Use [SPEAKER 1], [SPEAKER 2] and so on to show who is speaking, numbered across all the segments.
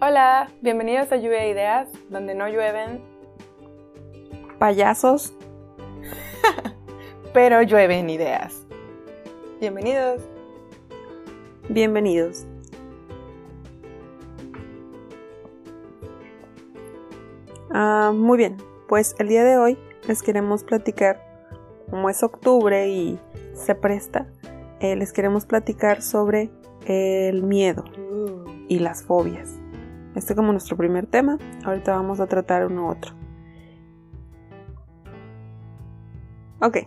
[SPEAKER 1] Hola, bienvenidos a Lluvia de Ideas, donde no llueven
[SPEAKER 2] payasos,
[SPEAKER 1] pero llueven ideas. Bienvenidos.
[SPEAKER 2] Bienvenidos. Ah, muy bien, pues el día de hoy les queremos platicar, como es octubre y se presta, eh, les queremos platicar sobre el miedo y las fobias. Este como nuestro primer tema, ahorita vamos a tratar uno otro. Ok,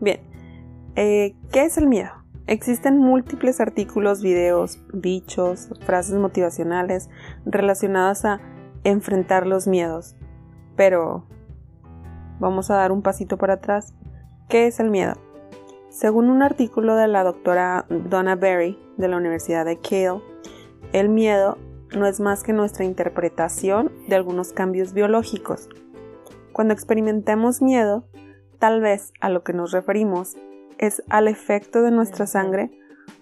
[SPEAKER 2] bien. Eh, ¿Qué es el miedo? Existen múltiples artículos, videos, dichos, frases motivacionales relacionadas a enfrentar los miedos. Pero vamos a dar un pasito para atrás. ¿Qué es el miedo? Según un artículo de la doctora Donna Berry de la Universidad de Cale, el miedo no es más que nuestra interpretación de algunos cambios biológicos. Cuando experimentemos miedo, tal vez a lo que nos referimos es al efecto de nuestra sangre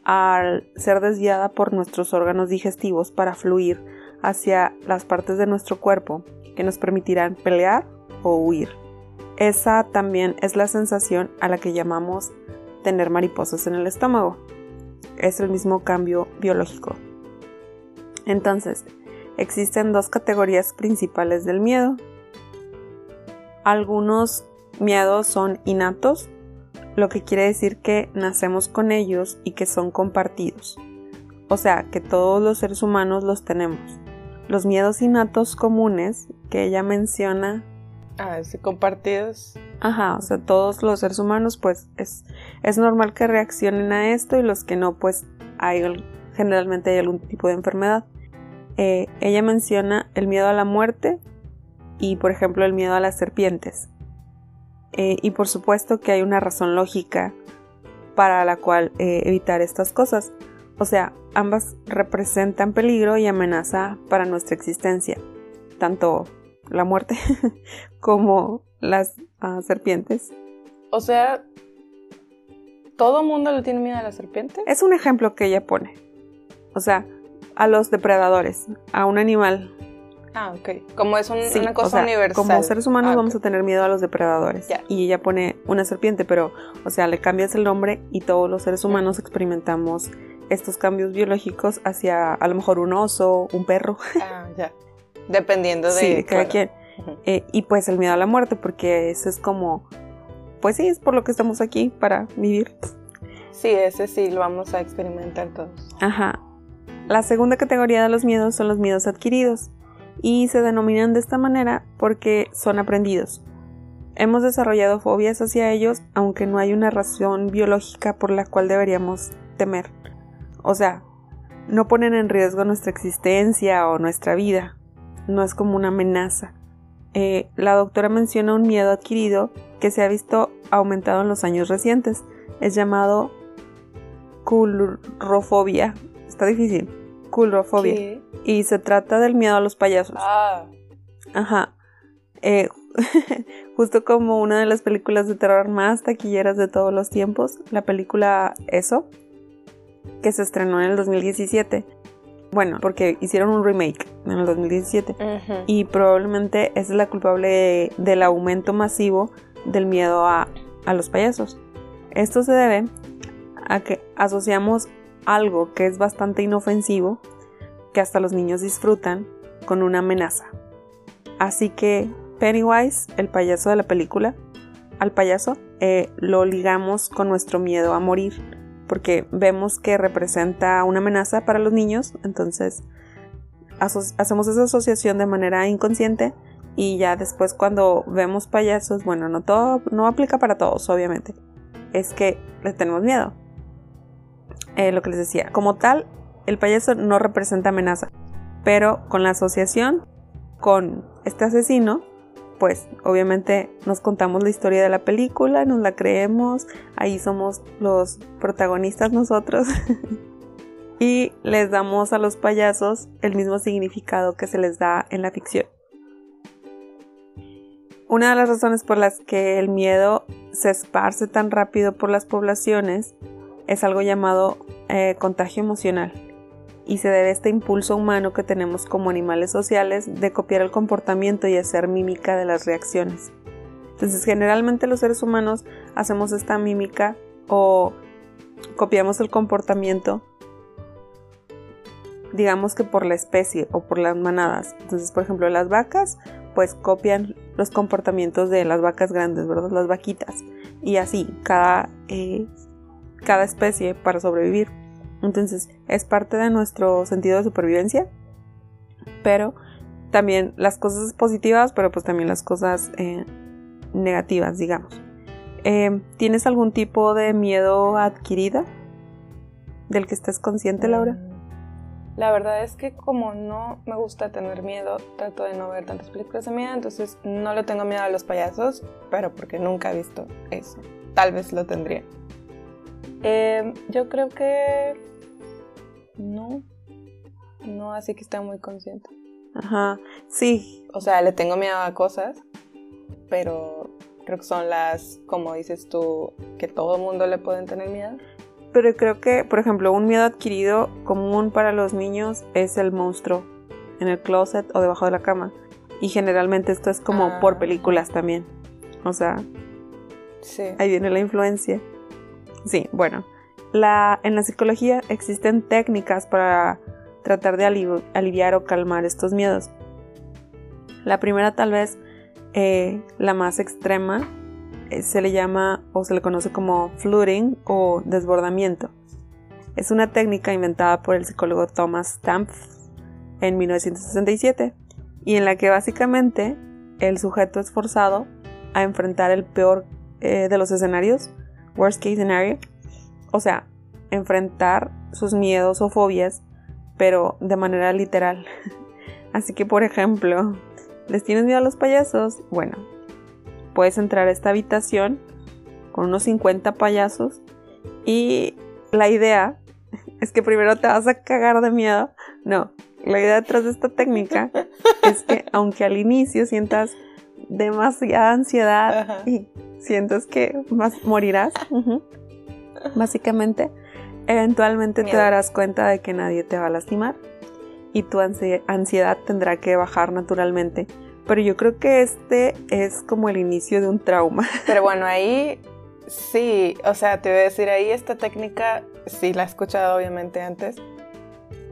[SPEAKER 2] al ser desviada por nuestros órganos digestivos para fluir hacia las partes de nuestro cuerpo que nos permitirán pelear o huir. Esa también es la sensación a la que llamamos tener mariposas en el estómago. Es el mismo cambio biológico. Entonces, existen dos categorías principales del miedo. Algunos miedos son innatos, lo que quiere decir que nacemos con ellos y que son compartidos. O sea, que todos los seres humanos los tenemos. Los miedos innatos comunes que ella menciona.
[SPEAKER 1] Ah, sí, compartidos.
[SPEAKER 2] Ajá, o sea, todos los seres humanos, pues es, es normal que reaccionen a esto y los que no, pues hay, generalmente hay algún tipo de enfermedad. Eh, ella menciona el miedo a la muerte y, por ejemplo, el miedo a las serpientes. Eh, y por supuesto que hay una razón lógica para la cual eh, evitar estas cosas. O sea, ambas representan peligro y amenaza para nuestra existencia, tanto la muerte como las ah, serpientes.
[SPEAKER 1] O sea, ¿todo mundo le tiene miedo a las serpientes?
[SPEAKER 2] Es un ejemplo que ella pone. O sea, a los depredadores, a un animal
[SPEAKER 1] Ah, ok. Como es una cosa universal.
[SPEAKER 2] Como seres humanos ah, vamos a tener miedo a los depredadores. Y ella pone una serpiente, pero, o sea, le cambias el nombre y todos los seres humanos experimentamos estos cambios biológicos hacia a lo mejor un oso, un perro.
[SPEAKER 1] Ah, ya. Dependiendo de,
[SPEAKER 2] sí, de cada quien. Eh, y pues el miedo a la muerte, porque ese es como, pues sí, es por lo que estamos aquí, para vivir.
[SPEAKER 1] Sí, ese sí lo vamos a experimentar todos.
[SPEAKER 2] Ajá. La segunda categoría de los miedos son los miedos adquiridos y se denominan de esta manera porque son aprendidos. Hemos desarrollado fobias hacia ellos aunque no hay una razón biológica por la cual deberíamos temer. O sea, no ponen en riesgo nuestra existencia o nuestra vida. No es como una amenaza. Eh, la doctora menciona un miedo adquirido que se ha visto aumentado en los años recientes. Es llamado culrofobia. Está difícil. Culrofobia. Y se trata del miedo a los payasos.
[SPEAKER 1] Ah.
[SPEAKER 2] Ajá. Eh, justo como una de las películas de terror más taquilleras de todos los tiempos, la película Eso, que se estrenó en el 2017. Bueno, porque hicieron un remake en el 2017 y probablemente es la culpable del aumento masivo del miedo a, a los payasos. Esto se debe a que asociamos algo que es bastante inofensivo que hasta los niños disfrutan con una amenaza. Así que Pennywise, el payaso de la película, al payaso eh, lo ligamos con nuestro miedo a morir, porque vemos que representa una amenaza para los niños, entonces hacemos esa asociación de manera inconsciente y ya después cuando vemos payasos, bueno, no todo, no aplica para todos, obviamente, es que le tenemos miedo. Eh, lo que les decía, como tal, el payaso no representa amenaza, pero con la asociación con este asesino, pues obviamente nos contamos la historia de la película, nos la creemos, ahí somos los protagonistas nosotros y les damos a los payasos el mismo significado que se les da en la ficción. Una de las razones por las que el miedo se esparce tan rápido por las poblaciones es algo llamado eh, contagio emocional y se debe a este impulso humano que tenemos como animales sociales de copiar el comportamiento y hacer mímica de las reacciones. Entonces generalmente los seres humanos hacemos esta mímica o copiamos el comportamiento digamos que por la especie o por las manadas. Entonces, por ejemplo, las vacas pues copian los comportamientos de las vacas grandes, ¿verdad? Las vaquitas. Y así, cada, eh, cada especie para sobrevivir. Entonces, es parte de nuestro sentido de supervivencia. Pero también las cosas positivas, pero pues también las cosas eh, negativas, digamos. Eh, ¿Tienes algún tipo de miedo adquirido del que estés consciente, Laura? Mm,
[SPEAKER 1] la verdad es que como no me gusta tener miedo, trato de no ver tantas películas de miedo, entonces no le tengo miedo a los payasos, pero porque nunca he visto eso. Tal vez lo tendría. Em, yo creo que no, no, así que estoy muy consciente.
[SPEAKER 2] Ajá, sí.
[SPEAKER 1] O sea, le tengo miedo a cosas, pero creo que son las, como dices tú, que todo el mundo le pueden tener miedo.
[SPEAKER 2] Pero creo que, por ejemplo, un miedo adquirido común para los niños es el monstruo en el closet o debajo de la cama. Y generalmente esto es como por ah. películas también. O sea, sí. ahí viene la influencia. Sí, bueno. La, en la psicología existen técnicas para tratar de aliviar o calmar estos miedos. La primera tal vez, eh, la más extrema, eh, se le llama o se le conoce como flooding o desbordamiento. Es una técnica inventada por el psicólogo Thomas Stampf en 1967 y en la que básicamente el sujeto es forzado a enfrentar el peor eh, de los escenarios, worst case scenario, o sea, enfrentar sus miedos o fobias, pero de manera literal. Así que, por ejemplo, ¿les tienes miedo a los payasos? Bueno, puedes entrar a esta habitación con unos 50 payasos y la idea es que primero te vas a cagar de miedo. No, la idea detrás de esta técnica es que aunque al inicio sientas demasiada ansiedad y sientas que más morirás, básicamente, eventualmente te darás cuenta de que nadie te va a lastimar y tu ansiedad tendrá que bajar naturalmente pero yo creo que este es como el inicio de un trauma.
[SPEAKER 1] Pero bueno, ahí sí, o sea, te voy a decir, ahí esta técnica sí la he escuchado obviamente antes,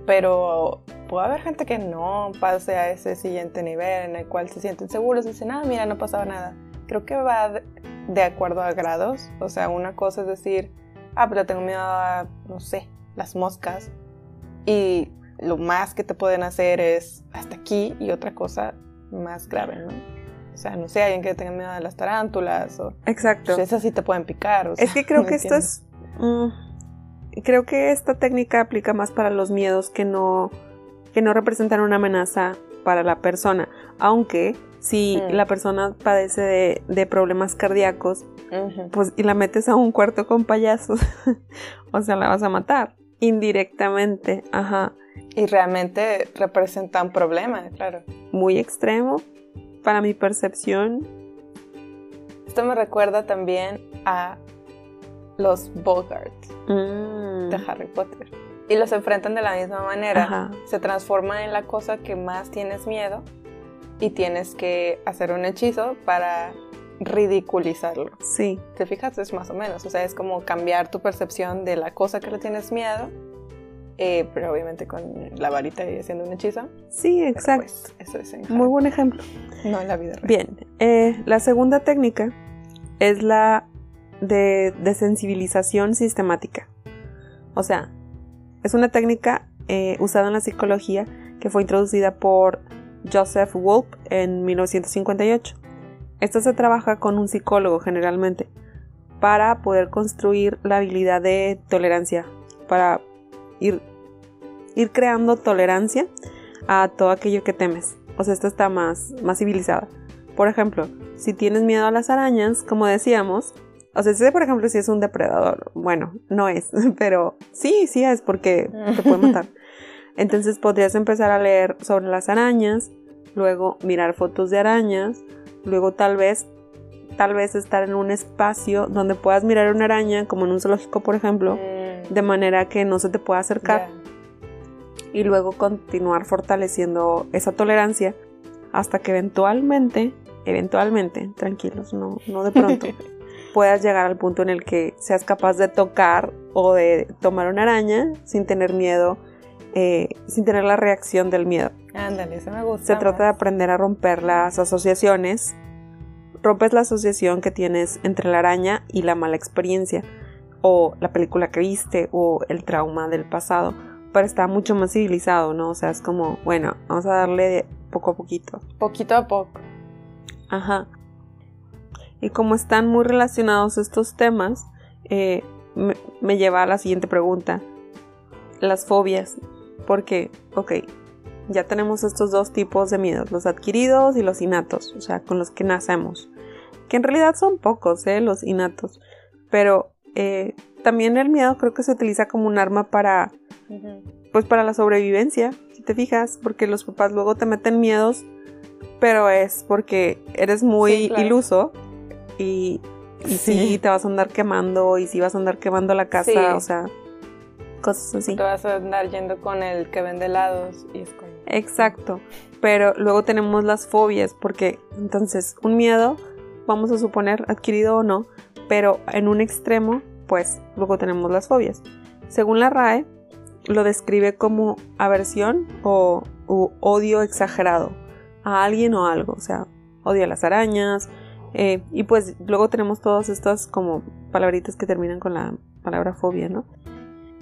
[SPEAKER 1] pero puede haber gente que no pase a ese siguiente nivel en el cual se sienten seguros y dicen, ah, mira, no pasaba nada. Creo que va de acuerdo a grados, o sea, una cosa es decir, ah, pero tengo miedo a, no sé, las moscas, y lo más que te pueden hacer es hasta aquí, y otra cosa más grave, ¿no? O sea, no sé, alguien que tenga miedo de las tarántulas o...
[SPEAKER 2] Exacto.
[SPEAKER 1] Pues esas sí te pueden picar.
[SPEAKER 2] es que creo que esto es... Mm, creo que esta técnica aplica más para los miedos que no, que no representan una amenaza para la persona. Aunque si mm. la persona padece de, problemas cardíacos, pues y la metes a un cuarto con payasos, o sea, la vas a matar. Indirectamente, ajá.
[SPEAKER 1] Y realmente representa un problema, claro.
[SPEAKER 2] Muy extremo para mi percepción.
[SPEAKER 1] Esto me recuerda también a los Bogart mm. de Harry Potter. Y los enfrentan de la misma manera. Se transforma en la cosa que más tienes miedo y tienes que hacer un hechizo para ridiculizarlo.
[SPEAKER 2] Sí.
[SPEAKER 1] ¿Te fijas? Es más o menos. O sea, es como cambiar tu percepción de la cosa que le tienes miedo eh, pero obviamente con la varita y haciendo un hechizo.
[SPEAKER 2] Sí, exacto.
[SPEAKER 1] Pues, eso es
[SPEAKER 2] Muy buen ejemplo.
[SPEAKER 1] No en la vida real.
[SPEAKER 2] Bien, eh, la segunda técnica es la de desensibilización sistemática. O sea, es una técnica eh, usada en la psicología que fue introducida por Joseph Wolf en 1958. Esto se trabaja con un psicólogo generalmente para poder construir la habilidad de tolerancia, para ir ir creando tolerancia a todo aquello que temes. O sea, esto está más, más civilizada. Por ejemplo, si tienes miedo a las arañas, como decíamos, o sea, si por ejemplo si es un depredador, bueno, no es, pero sí, sí es porque te puede matar. Entonces podrías empezar a leer sobre las arañas, luego mirar fotos de arañas, luego tal vez tal vez estar en un espacio donde puedas mirar una araña, como en un zoológico, por ejemplo, mm. de manera que no se te pueda acercar y luego continuar fortaleciendo esa tolerancia hasta que eventualmente, eventualmente, tranquilos, no, no de pronto, puedas llegar al punto en el que seas capaz de tocar o de tomar una araña sin tener miedo, eh, sin tener la reacción del miedo.
[SPEAKER 1] Ándale, eso me gusta.
[SPEAKER 2] Se trata de aprender a romper las asociaciones. Rompes la asociación que tienes entre la araña y la mala experiencia, o la película que viste, o el trauma del pasado. Pero está mucho más civilizado, ¿no? O sea, es como, bueno, vamos a darle poco a poquito.
[SPEAKER 1] Poquito a poco.
[SPEAKER 2] Ajá. Y como están muy relacionados estos temas, eh, me, me lleva a la siguiente pregunta. Las fobias. Porque, ok, ya tenemos estos dos tipos de miedos, los adquiridos y los innatos, o sea, con los que nacemos. Que en realidad son pocos, ¿eh? Los innatos. Pero eh, también el miedo creo que se utiliza como un arma para, pues para la sobrevivencia, si te fijas, porque los papás luego te meten miedos, pero es porque eres muy iluso y, y sí. te vas a andar quemando y sí vas a andar quemando la casa, o sea, cosas así.
[SPEAKER 1] Te vas a andar yendo con el que vende helados y es como...
[SPEAKER 2] Exacto, pero luego tenemos las fobias, porque entonces un miedo, vamos a suponer adquirido o no, pero en un extremo, pues luego tenemos las fobias. Según la RAE, lo describe como aversión o odio exagerado a alguien o algo, o sea, odio a las arañas, eh, y pues luego tenemos todas estas como palabritas que terminan con la palabra fobia, ¿no?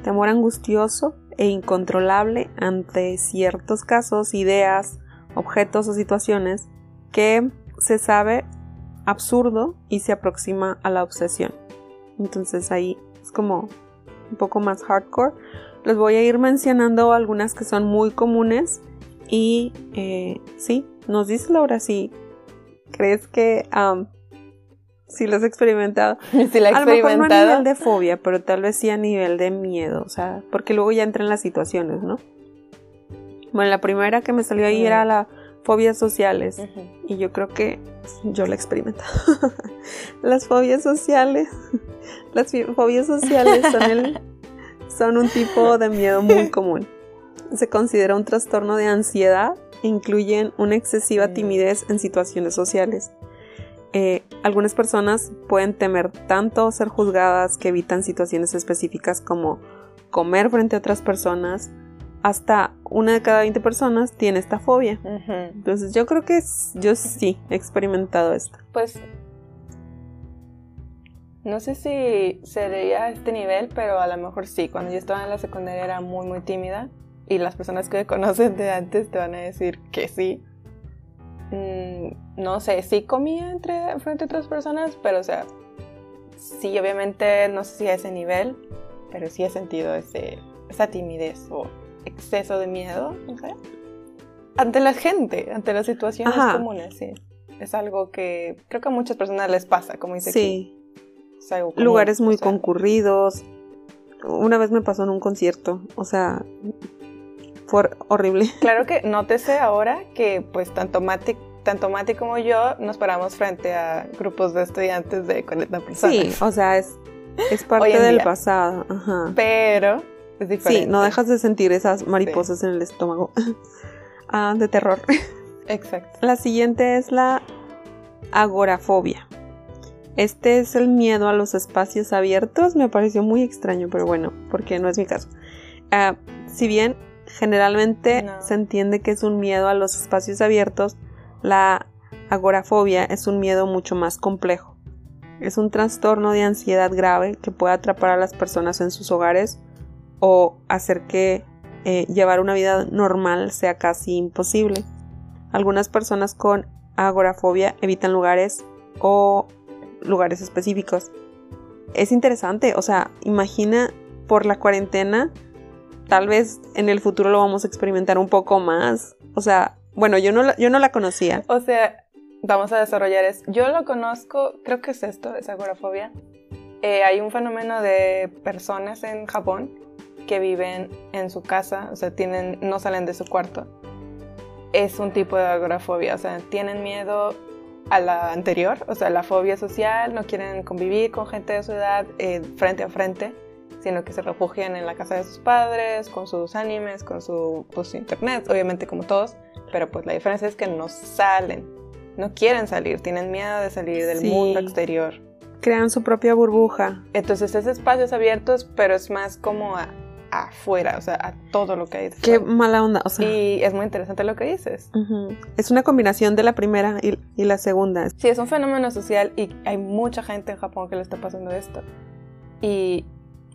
[SPEAKER 2] Temor angustioso e incontrolable ante ciertos casos, ideas, objetos o situaciones que se sabe absurdo y se aproxima a la obsesión. Entonces ahí es como un poco más hardcore. Les voy a ir mencionando algunas que son muy comunes y eh, sí, nos dice Laura si crees que si lo has experimentado.
[SPEAKER 1] Si la he
[SPEAKER 2] a lo mejor no a
[SPEAKER 1] experimentado.
[SPEAKER 2] nivel de fobia, pero tal vez sí a nivel de miedo, o sea, porque luego ya entran las situaciones, ¿no? Bueno, la primera que me salió ahí
[SPEAKER 1] Ujú.
[SPEAKER 2] era la fobias sociales
[SPEAKER 1] Ujú.
[SPEAKER 2] y yo creo que yo la he experimentado. las fobias sociales, las fobias sociales son el son un tipo de miedo muy común. Se considera un trastorno de ansiedad e incluyen una excesiva timidez en situaciones sociales. Eh, algunas personas pueden temer tanto ser juzgadas que evitan situaciones específicas como comer frente a otras personas. Hasta una de cada 20 personas tiene esta fobia.
[SPEAKER 1] Ujú.
[SPEAKER 2] Entonces yo creo que yo sí he experimentado esto.
[SPEAKER 1] Pues no sé si sería a este nivel, pero a lo mejor sí. Cuando yo estaba en la secundaria era muy, muy tímida. Y las personas que me conocen de antes te van a decir que sí. Mm, no sé, sí comía entre, frente a otras personas, pero o sea, sí, obviamente no sé si a ese nivel, pero sí he sentido ese, esa timidez o exceso de miedo, no sé. Ante la gente, ante las situaciones
[SPEAKER 2] Ajá.
[SPEAKER 1] comunes, sí. Es algo que creo que a muchas personas les pasa, como dice.
[SPEAKER 2] Sí,
[SPEAKER 1] común,
[SPEAKER 2] lugares muy
[SPEAKER 1] o sea,
[SPEAKER 2] concurridos. Una vez me pasó en un concierto, o sea, fue horrible.
[SPEAKER 1] Claro que nótese ahora que pues tanto Mati, tanto Mati como yo nos paramos frente a grupos de estudiantes de 40 personas.
[SPEAKER 2] Sí, o sea, es, es parte del
[SPEAKER 1] día.
[SPEAKER 2] pasado. Ajá.
[SPEAKER 1] Pero es diferente.
[SPEAKER 2] Sí, no dejas de sentir esas mariposas en el estómago. Ah, de terror.
[SPEAKER 1] Exacto.
[SPEAKER 2] La siguiente es la agorafobia. Este es el miedo a los espacios abiertos. Me pareció muy extraño, pero bueno, porque no es mi caso. Ah, si bien generalmente
[SPEAKER 1] No.
[SPEAKER 2] se entiende que es un miedo a los espacios abiertos, la agorafobia es un miedo mucho más complejo. Es un trastorno de ansiedad grave que puede atrapar a las personas en sus hogares o hacer que eh, llevar una vida normal sea casi imposible. Algunas personas con agorafobia evitan lugares o lugares específicos. Es interesante, o sea, imagina por la cuarentena, tal vez en el futuro lo vamos a experimentar un poco más. O sea, bueno, yo no la, yo no la conocía.
[SPEAKER 1] O sea, vamos a desarrollar eso. Yo lo conozco, creo que es esto, es agorafobia. Eh, hay un fenómeno de personas en Japón que viven en su casa, o sea, tienen, no salen de su cuarto. Es un tipo de agorafobia, o sea, tienen miedo a la anterior, o sea, la fobia social, no quieren convivir con gente de su edad eh, frente a frente sino que se refugian en la casa de sus padres, con sus animes, con su pues, internet, obviamente como todos, pero pues la diferencia es que no salen, no quieren salir, tienen miedo de salir del
[SPEAKER 2] Sí.
[SPEAKER 1] mundo exterior.
[SPEAKER 2] Crean su propia burbuja.
[SPEAKER 1] Entonces es espacios abiertos, pero es más como a- afuera, o sea, a todo lo que hay.
[SPEAKER 2] Qué mala onda. O sea,
[SPEAKER 1] Y es muy interesante lo que dices.
[SPEAKER 2] ujú. es una combinación de la primera y, y la segunda.
[SPEAKER 1] Sí, es un fenómeno social y hay mucha gente en Japón que le está pasando esto. Y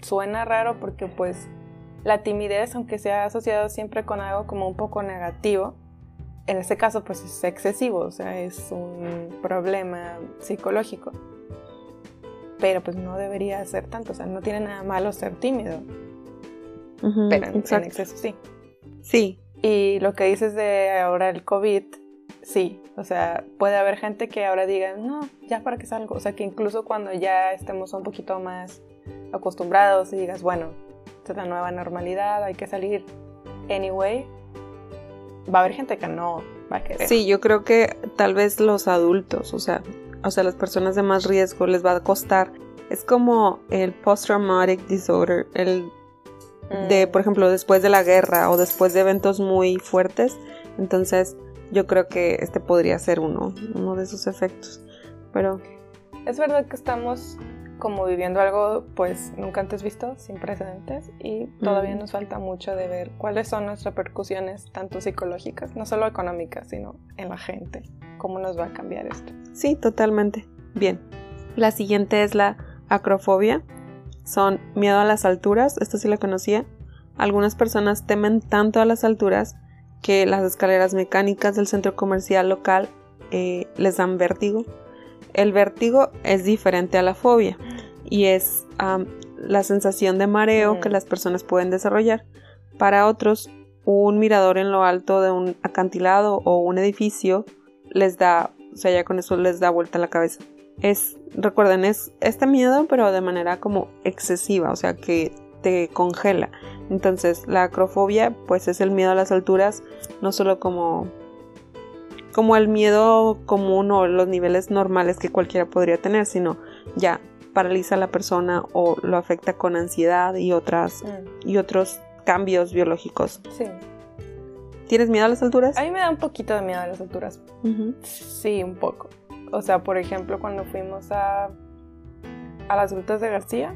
[SPEAKER 1] suena raro porque pues la timidez, aunque sea asociado siempre con algo como un poco negativo, en este caso pues es excesivo, o sea, es un problema psicológico. Pero pues no debería ser tanto, o sea, no tiene nada malo ser tímido, pero en, exceso sí.
[SPEAKER 2] Sí,
[SPEAKER 1] Y lo que dices de ahora el COVID, sí, o sea, puede haber gente que ahora diga, no, ya para que salgo, o sea, que incluso cuando ya estemos un poquito más acostumbrados y digas, bueno, esta es la nueva normalidad, hay que salir anyway, va a haber gente que no va a querer.
[SPEAKER 2] sí, yo creo que tal vez los adultos, o sea, o sea, las personas de más riesgo les va a costar. Es como el post-traumatic disorder, el
[SPEAKER 1] Mm,
[SPEAKER 2] de, por ejemplo, después de la guerra o después de eventos muy fuertes. Entonces, yo creo que este podría ser uno, uno de esos efectos. Pero
[SPEAKER 1] Es verdad que estamos como viviendo algo pues nunca antes visto, sin precedentes, y todavía nos falta mucho de ver cuáles son las repercusiones tanto psicológicas, no solo económicas, sino en la gente, cómo nos va a cambiar esto.
[SPEAKER 2] sí, totalmente. Bien. La siguiente es la acrofobia. Son miedo a las alturas. Esto sí la conocía. Algunas personas temen tanto a las alturas que las escaleras mecánicas del centro comercial local eh, les dan vértigo. El vértigo es diferente a la fobia y es la sensación de mareo
[SPEAKER 1] Mm.
[SPEAKER 2] que las personas pueden desarrollar. Para otros, un mirador en lo alto de un acantilado o un edificio les da, o sea, ya con eso les da vuelta la cabeza. Es, recuerden, es este miedo, pero de manera como excesiva, o sea, que te congela. Entonces, la acrofobia, pues es el miedo a las alturas, no solo como como el miedo común o los niveles normales que cualquiera podría tener, sino ya paraliza a la persona o lo afecta con ansiedad y otras y otros cambios biológicos.
[SPEAKER 1] Sí.
[SPEAKER 2] ¿Tienes miedo a las alturas?
[SPEAKER 1] A mí me da un poquito de miedo a las alturas. Sí, un poco. O sea, por ejemplo, cuando fuimos a, a las grutas de García,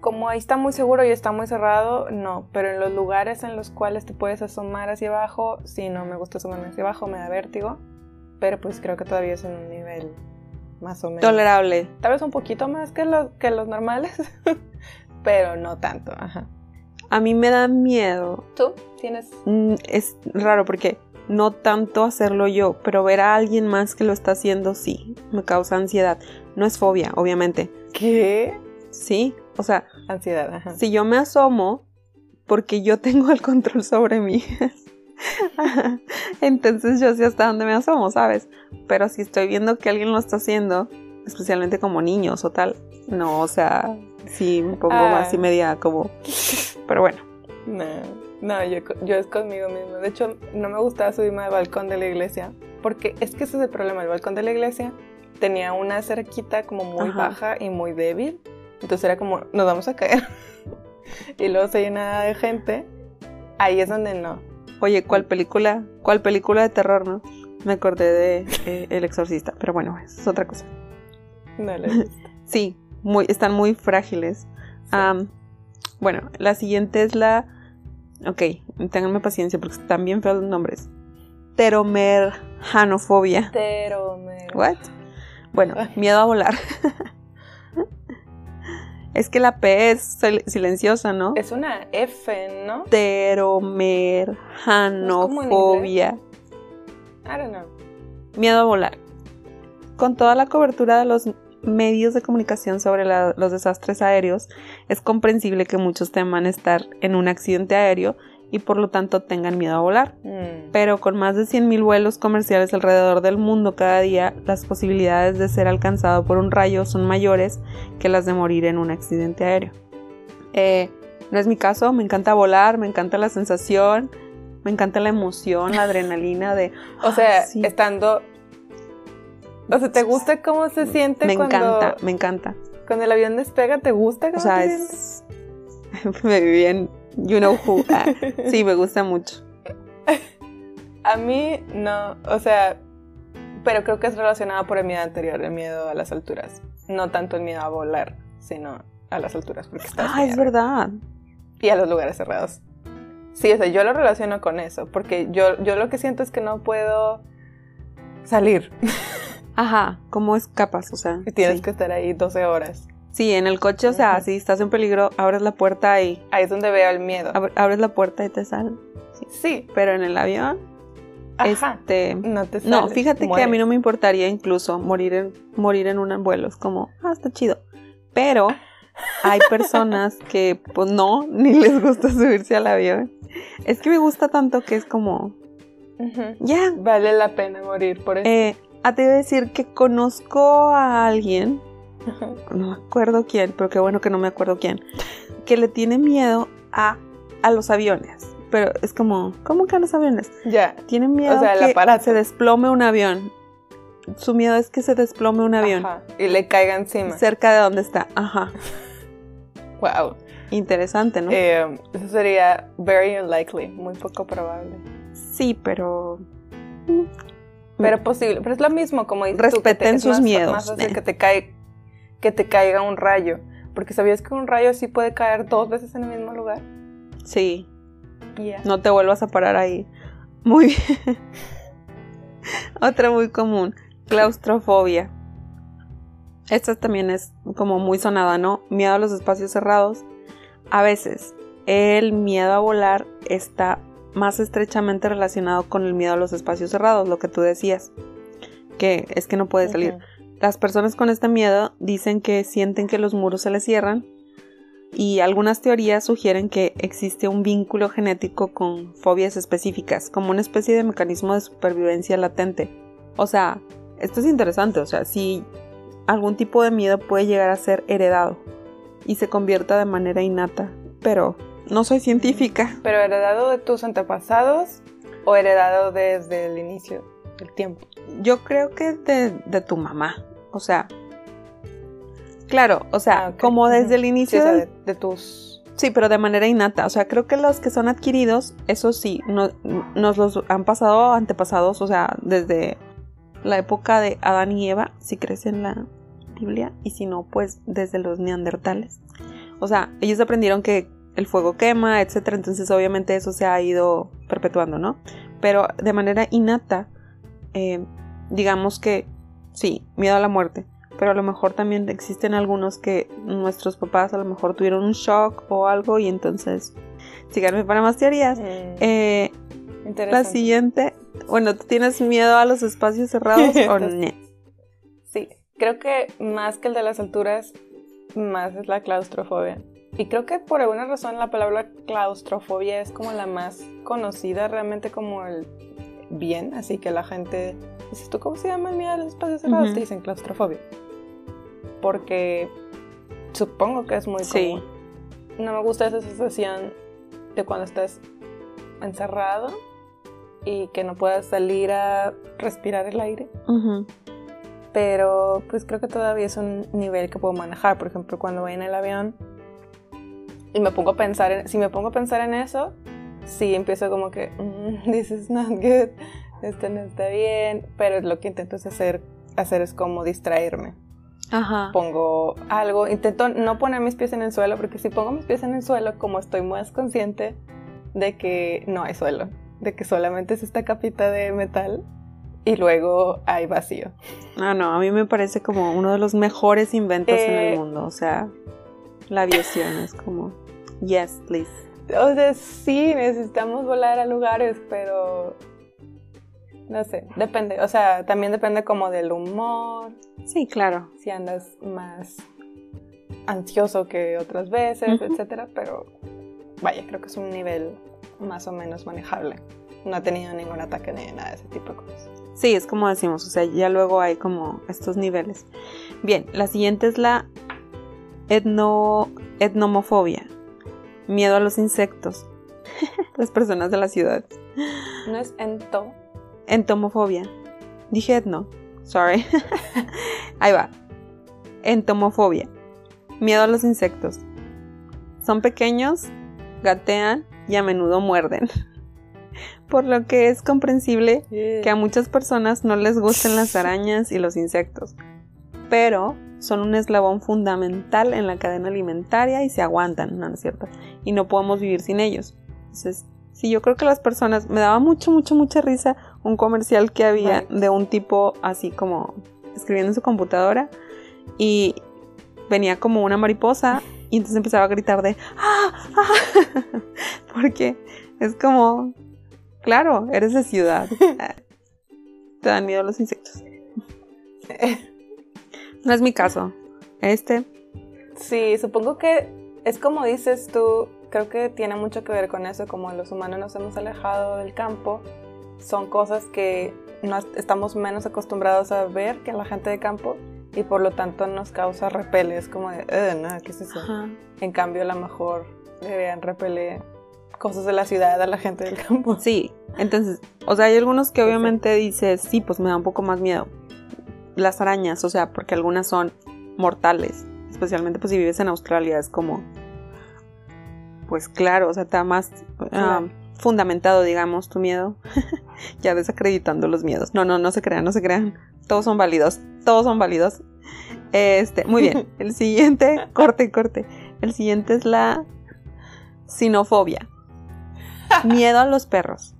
[SPEAKER 1] como ahí está muy seguro y está muy cerrado, no. Pero en los lugares en los cuales te puedes asomar hacia abajo, sí, no me gusta asomarme hacia abajo, me da vértigo. Pero pues creo que todavía es en un nivel más o menos.
[SPEAKER 2] Tolerable.
[SPEAKER 1] Tal vez un poquito más que los, que los normales, pero no tanto. Ajá.
[SPEAKER 2] A mí me da miedo.
[SPEAKER 1] ¿Tú tienes?
[SPEAKER 2] Mm, Es raro porque no tanto hacerlo yo, pero ver a alguien más que lo está haciendo sí, me causa ansiedad. No es fobia, obviamente.
[SPEAKER 1] ¿Qué?
[SPEAKER 2] Sí, o sea,
[SPEAKER 1] Ansiedad, ajá.
[SPEAKER 2] si yo me asomo porque yo tengo el control sobre mí. Entonces yo sé hasta dónde me asomo, ¿sabes? Pero si estoy viendo que alguien lo está haciendo, especialmente como niños o tal, no, o sea, sí me pongo
[SPEAKER 1] Ah.
[SPEAKER 2] más y media como... Pero bueno,
[SPEAKER 1] No, no, yo, yo es conmigo mismo. De hecho, no me gustaba subirme al balcón de la iglesia, porque es que ese es el problema. El balcón de la iglesia tenía una cerquita como muy
[SPEAKER 2] Ajá.
[SPEAKER 1] baja y muy débil. Entonces era como, nos vamos a caer. y luego se llenaba de gente. Ahí es donde no.
[SPEAKER 2] Oye, ¿cuál película? ¿Cuál película de terror, no? Me acordé de eh, El Exorcista, pero bueno, es otra cosa.
[SPEAKER 1] No.
[SPEAKER 2] Sí, muy, están muy frágiles. Bueno, la siguiente es la. Ok, ténganme paciencia porque están bien feos los nombres. Teromerjanofobia.
[SPEAKER 1] Pero me...
[SPEAKER 2] ¿What? Bueno, miedo a volar. es que la P es sil- silenciosa, ¿no?
[SPEAKER 1] Es una F, ¿no?
[SPEAKER 2] Teromerjanofobia.
[SPEAKER 1] I don't know.
[SPEAKER 2] Miedo a volar. Con toda la cobertura de los medios de comunicación sobre la- los desastres aéreos, es comprensible que muchos teman estar en un accidente aéreo y por lo tanto tengan miedo a volar.
[SPEAKER 1] Mm.
[SPEAKER 2] Pero con más de 100.000 vuelos comerciales alrededor del mundo cada día, las posibilidades de ser alcanzado por un rayo son mayores que las de morir en un accidente aéreo. Eh, no es mi caso, me encanta volar, me encanta la sensación, me encanta la emoción, la adrenalina de...
[SPEAKER 1] O sea,
[SPEAKER 2] "Ah, sí".
[SPEAKER 1] estando... O sea, ¿te gusta cómo se siente
[SPEAKER 2] Me
[SPEAKER 1] cuando...
[SPEAKER 2] encanta, me encanta.
[SPEAKER 1] Cuando el avión despega, ¿te gusta?
[SPEAKER 2] O sea, es... me viví en You Know Who. Ah, sí, me gusta mucho.
[SPEAKER 1] A mí no, o sea, pero creo que es relacionado por el miedo anterior, el miedo a las alturas. No tanto el miedo a volar, sino a las alturas. Porque
[SPEAKER 2] ah, es verdad.
[SPEAKER 1] Y a los lugares cerrados. Sí, o sea, yo lo relaciono con eso, porque yo, yo lo que siento es que no puedo salir.
[SPEAKER 2] Ajá, ¿cómo escapas? O sea.
[SPEAKER 1] Y tienes que estar ahí 12 horas.
[SPEAKER 2] Sí, en el coche, o sea, si estás en peligro, abres la puerta y...
[SPEAKER 1] Ahí es donde veo el miedo.
[SPEAKER 2] abres la puerta y te salen.
[SPEAKER 1] Sí.
[SPEAKER 2] Pero en el avión...
[SPEAKER 1] Ajá,
[SPEAKER 2] este,
[SPEAKER 1] no te
[SPEAKER 2] No, fíjate que a mí no me importaría incluso morir en, morir en un vuelo. Es como, ah, está chido. Pero hay personas que, pues no, ni les gusta subirse al avión. Es que me gusta tanto que es como, ya.
[SPEAKER 1] Vale la pena morir por eso.
[SPEAKER 2] Eh, a te decir que conozco a alguien, no me acuerdo quién, pero qué bueno que no me acuerdo quién, que le tiene miedo a, a los aviones. Pero es como, ¿cómo que a los aviones?
[SPEAKER 1] Ya.
[SPEAKER 2] Tiene miedo
[SPEAKER 1] O sea,
[SPEAKER 2] que se desplome un avión. Su miedo es que se desplome un avión
[SPEAKER 1] Ajá, y le caiga encima.
[SPEAKER 2] cerca de donde está. Ajá.
[SPEAKER 1] Wow.
[SPEAKER 2] Interesante, ¿no?
[SPEAKER 1] Eh, eso sería very unlikely, muy poco probable.
[SPEAKER 2] sí, pero
[SPEAKER 1] Pero posible, pero es lo mismo como dices tú, que
[SPEAKER 2] Respeten
[SPEAKER 1] te- es
[SPEAKER 2] sus
[SPEAKER 1] más-
[SPEAKER 2] miedos.
[SPEAKER 1] Más fácil que te cae, que te caiga un rayo, porque sabías que un rayo sí puede caer dos veces en el mismo lugar.
[SPEAKER 2] sí,
[SPEAKER 1] Yeah.
[SPEAKER 2] no te vuelvas a parar ahí. Muy bien. Otra muy común, claustrofobia. Esta también es como muy sonada, ¿no? Miedo a los espacios cerrados. A veces, el miedo a volar está más estrechamente relacionado con el miedo a los espacios cerrados, lo que tú decías, que es que no puede salir. Las personas con este miedo dicen que sienten que los muros se les cierran y algunas teorías sugieren que existe un vínculo genético con fobias específicas, como una especie de mecanismo de supervivencia latente. O sea, esto es interesante, o sea, si algún tipo de miedo puede llegar a ser heredado y se convierta de manera innata, pero no soy científica.
[SPEAKER 1] Pero heredado de tus antepasados o heredado desde el inicio del tiempo.
[SPEAKER 2] Yo creo que de, de tu mamá, o sea, claro, o sea,
[SPEAKER 1] Ah,
[SPEAKER 2] como desde el
[SPEAKER 1] Sí,
[SPEAKER 2] inicio
[SPEAKER 1] o sea,
[SPEAKER 2] del-
[SPEAKER 1] de, de tus...
[SPEAKER 2] Sí, pero de manera innata. O sea, creo que los que son adquiridos, eso sí, no- nos los han pasado antepasados, o sea, desde la época de Adán y Eva, si crees en la Biblia, y si no, pues desde los neandertales. O sea, ellos aprendieron que el fuego quema, etcétera, entonces obviamente eso se ha ido perpetuando, ¿no? Pero de manera innata, eh, digamos que sí, miedo a la muerte, pero a lo mejor también existen algunos que nuestros papás a lo mejor tuvieron un shock o algo y entonces síganme para más teorías.
[SPEAKER 1] Mm,
[SPEAKER 2] Eh, la siguiente, bueno, ¿tú tienes miedo a los espacios cerrados o no?
[SPEAKER 1] Sí, creo que más que el de las alturas, más es la claustrofobia. Y creo que por alguna razón la palabra claustrofobia es como la más conocida realmente como el bien, así que la gente dices, ¿tú cómo se llama el miedo a los espacios cerrados?
[SPEAKER 2] Ujú.
[SPEAKER 1] Te dicen claustrofobia. Porque supongo que es muy
[SPEAKER 2] Sí.
[SPEAKER 1] común. No me gusta esa sensación de cuando estás encerrado y que no puedas salir a respirar el aire
[SPEAKER 2] Ujú.
[SPEAKER 1] pero pues creo que todavía es un nivel que puedo manejar. Por ejemplo, cuando voy en el avión y me pongo a pensar, en, si me pongo a pensar en eso, sí empiezo como que, "Mm, this is not good, esto no está bien, pero lo que intento es hacer, hacer es como distraerme.
[SPEAKER 2] Ajá.
[SPEAKER 1] Pongo algo, intento no poner mis pies en el suelo, porque si pongo mis pies en el suelo, como estoy más consciente de que no hay suelo, de que solamente es esta capita de metal y luego hay vacío.
[SPEAKER 2] Ah, no, a mí me parece como uno de los mejores inventos en
[SPEAKER 1] Eh,
[SPEAKER 2] el mundo. O sea, la aviación es como, yes, please.
[SPEAKER 1] O sea, sí, necesitamos volar a lugares, pero no sé, depende. O sea, también depende como del humor,
[SPEAKER 2] Sí, claro.
[SPEAKER 1] si andas más ansioso que otras veces, etcétera, pero vaya, creo que es un nivel más o menos manejable. No he tenido ningún ataque ni nada de ese tipo de cosas.
[SPEAKER 2] Sí, es como decimos, o sea, ya luego hay como estos niveles. Bien, la siguiente es la etno, etnomofobia. Miedo a los insectos. Las personas de la ciudad.
[SPEAKER 1] No es ento,
[SPEAKER 2] Entomofobia. Dije etno. Sorry. Ahí va. Entomofobia. Miedo a los insectos. Son pequeños, gatean y a menudo muerden. Por lo que es comprensible que a muchas personas no les gusten las arañas y los insectos. Pero son un eslabón fundamental en la cadena alimentaria y se aguantan, ¿no, es cierto? Y no podemos vivir sin ellos. Entonces, sí, yo creo que las personas, me daba mucho, mucho, mucha risa un comercial que había de un tipo así como escribiendo en su computadora y venía como una mariposa y entonces empezaba a gritar de ¡Ah! ¡Ah! porque es como, claro, eres de ciudad. Te dan miedo los insectos. No es mi caso. Este.
[SPEAKER 1] Sí, supongo que es como dices tú, creo que tiene mucho que ver con eso, como los humanos nos hemos alejado del campo, son cosas que no estamos menos acostumbrados a ver que la gente de campo y por lo tanto nos causa repele, es como de, no, ¿qué es eso? En cambio, a lo mejor deberían repeler cosas de la ciudad a la gente del campo.
[SPEAKER 2] Sí, entonces, o sea, hay algunos que obviamente dices, sí, pues me da un poco más miedo, las arañas, o sea, porque algunas son mortales, especialmente pues si vives en Australia, es como, pues claro, o sea, está más ah, fundamentado, digamos, tu miedo, ya desacreditando los miedos. No, no, no se crean, no se crean, todos son válidos, todos son válidos. Este, muy bien, el siguiente, corte, corte, el siguiente es la sinofobia, miedo a los perros.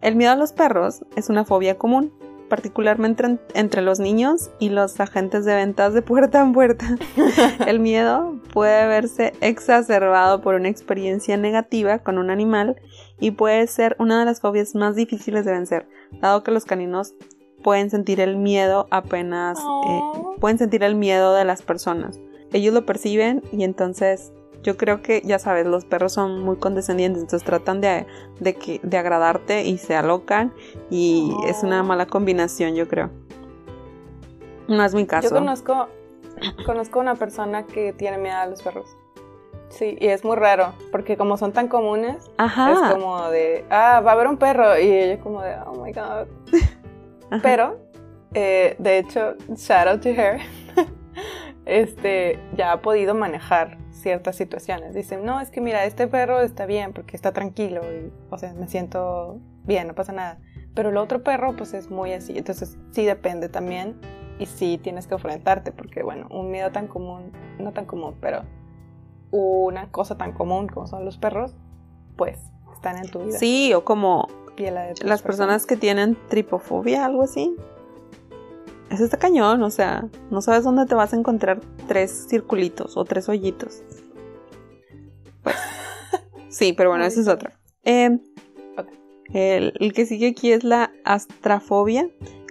[SPEAKER 2] El miedo a los perros es una fobia común particularmente entre los niños y los agentes de ventas de puerta en puerta. El miedo puede verse exacerbado por una experiencia negativa con un animal y puede ser una de las fobias más difíciles de vencer, dado que los caninos pueden sentir el miedo apenas, eh, pueden sentir el miedo de las personas. Ellos lo perciben y entonces yo creo que, ya sabes, los perros son muy condescendientes, entonces tratan de, que, de agradarte y se alocan y es una mala combinación, yo creo. No es mi caso.
[SPEAKER 1] Yo conozco, conozco una persona que tiene miedo a los perros. Sí, y es muy raro, porque como son tan comunes, es como de, ah, va a haber un perro, y ella como de, oh my god. Pero, eh, de hecho, shout out to her, este, ya ha podido manejar ciertas situaciones. Dicen, no, es que mira, este perro está bien porque está tranquilo y, o sea, me siento bien, no pasa nada. Pero el otro perro, pues es muy así. Entonces, sí depende también y sí tienes que enfrentarte porque, bueno, un miedo tan común, no tan común, pero una cosa tan común como son los perros, pues están en tu vida.
[SPEAKER 2] Sí, o como las personas que tienen tripofobia, algo así. Eso está cañón, o sea, no sabes dónde te vas a encontrar tres circulitos o tres hoyitos. Pues, sí, pero bueno, ese es otro. Em, el, que sigue aquí es la astrafobia,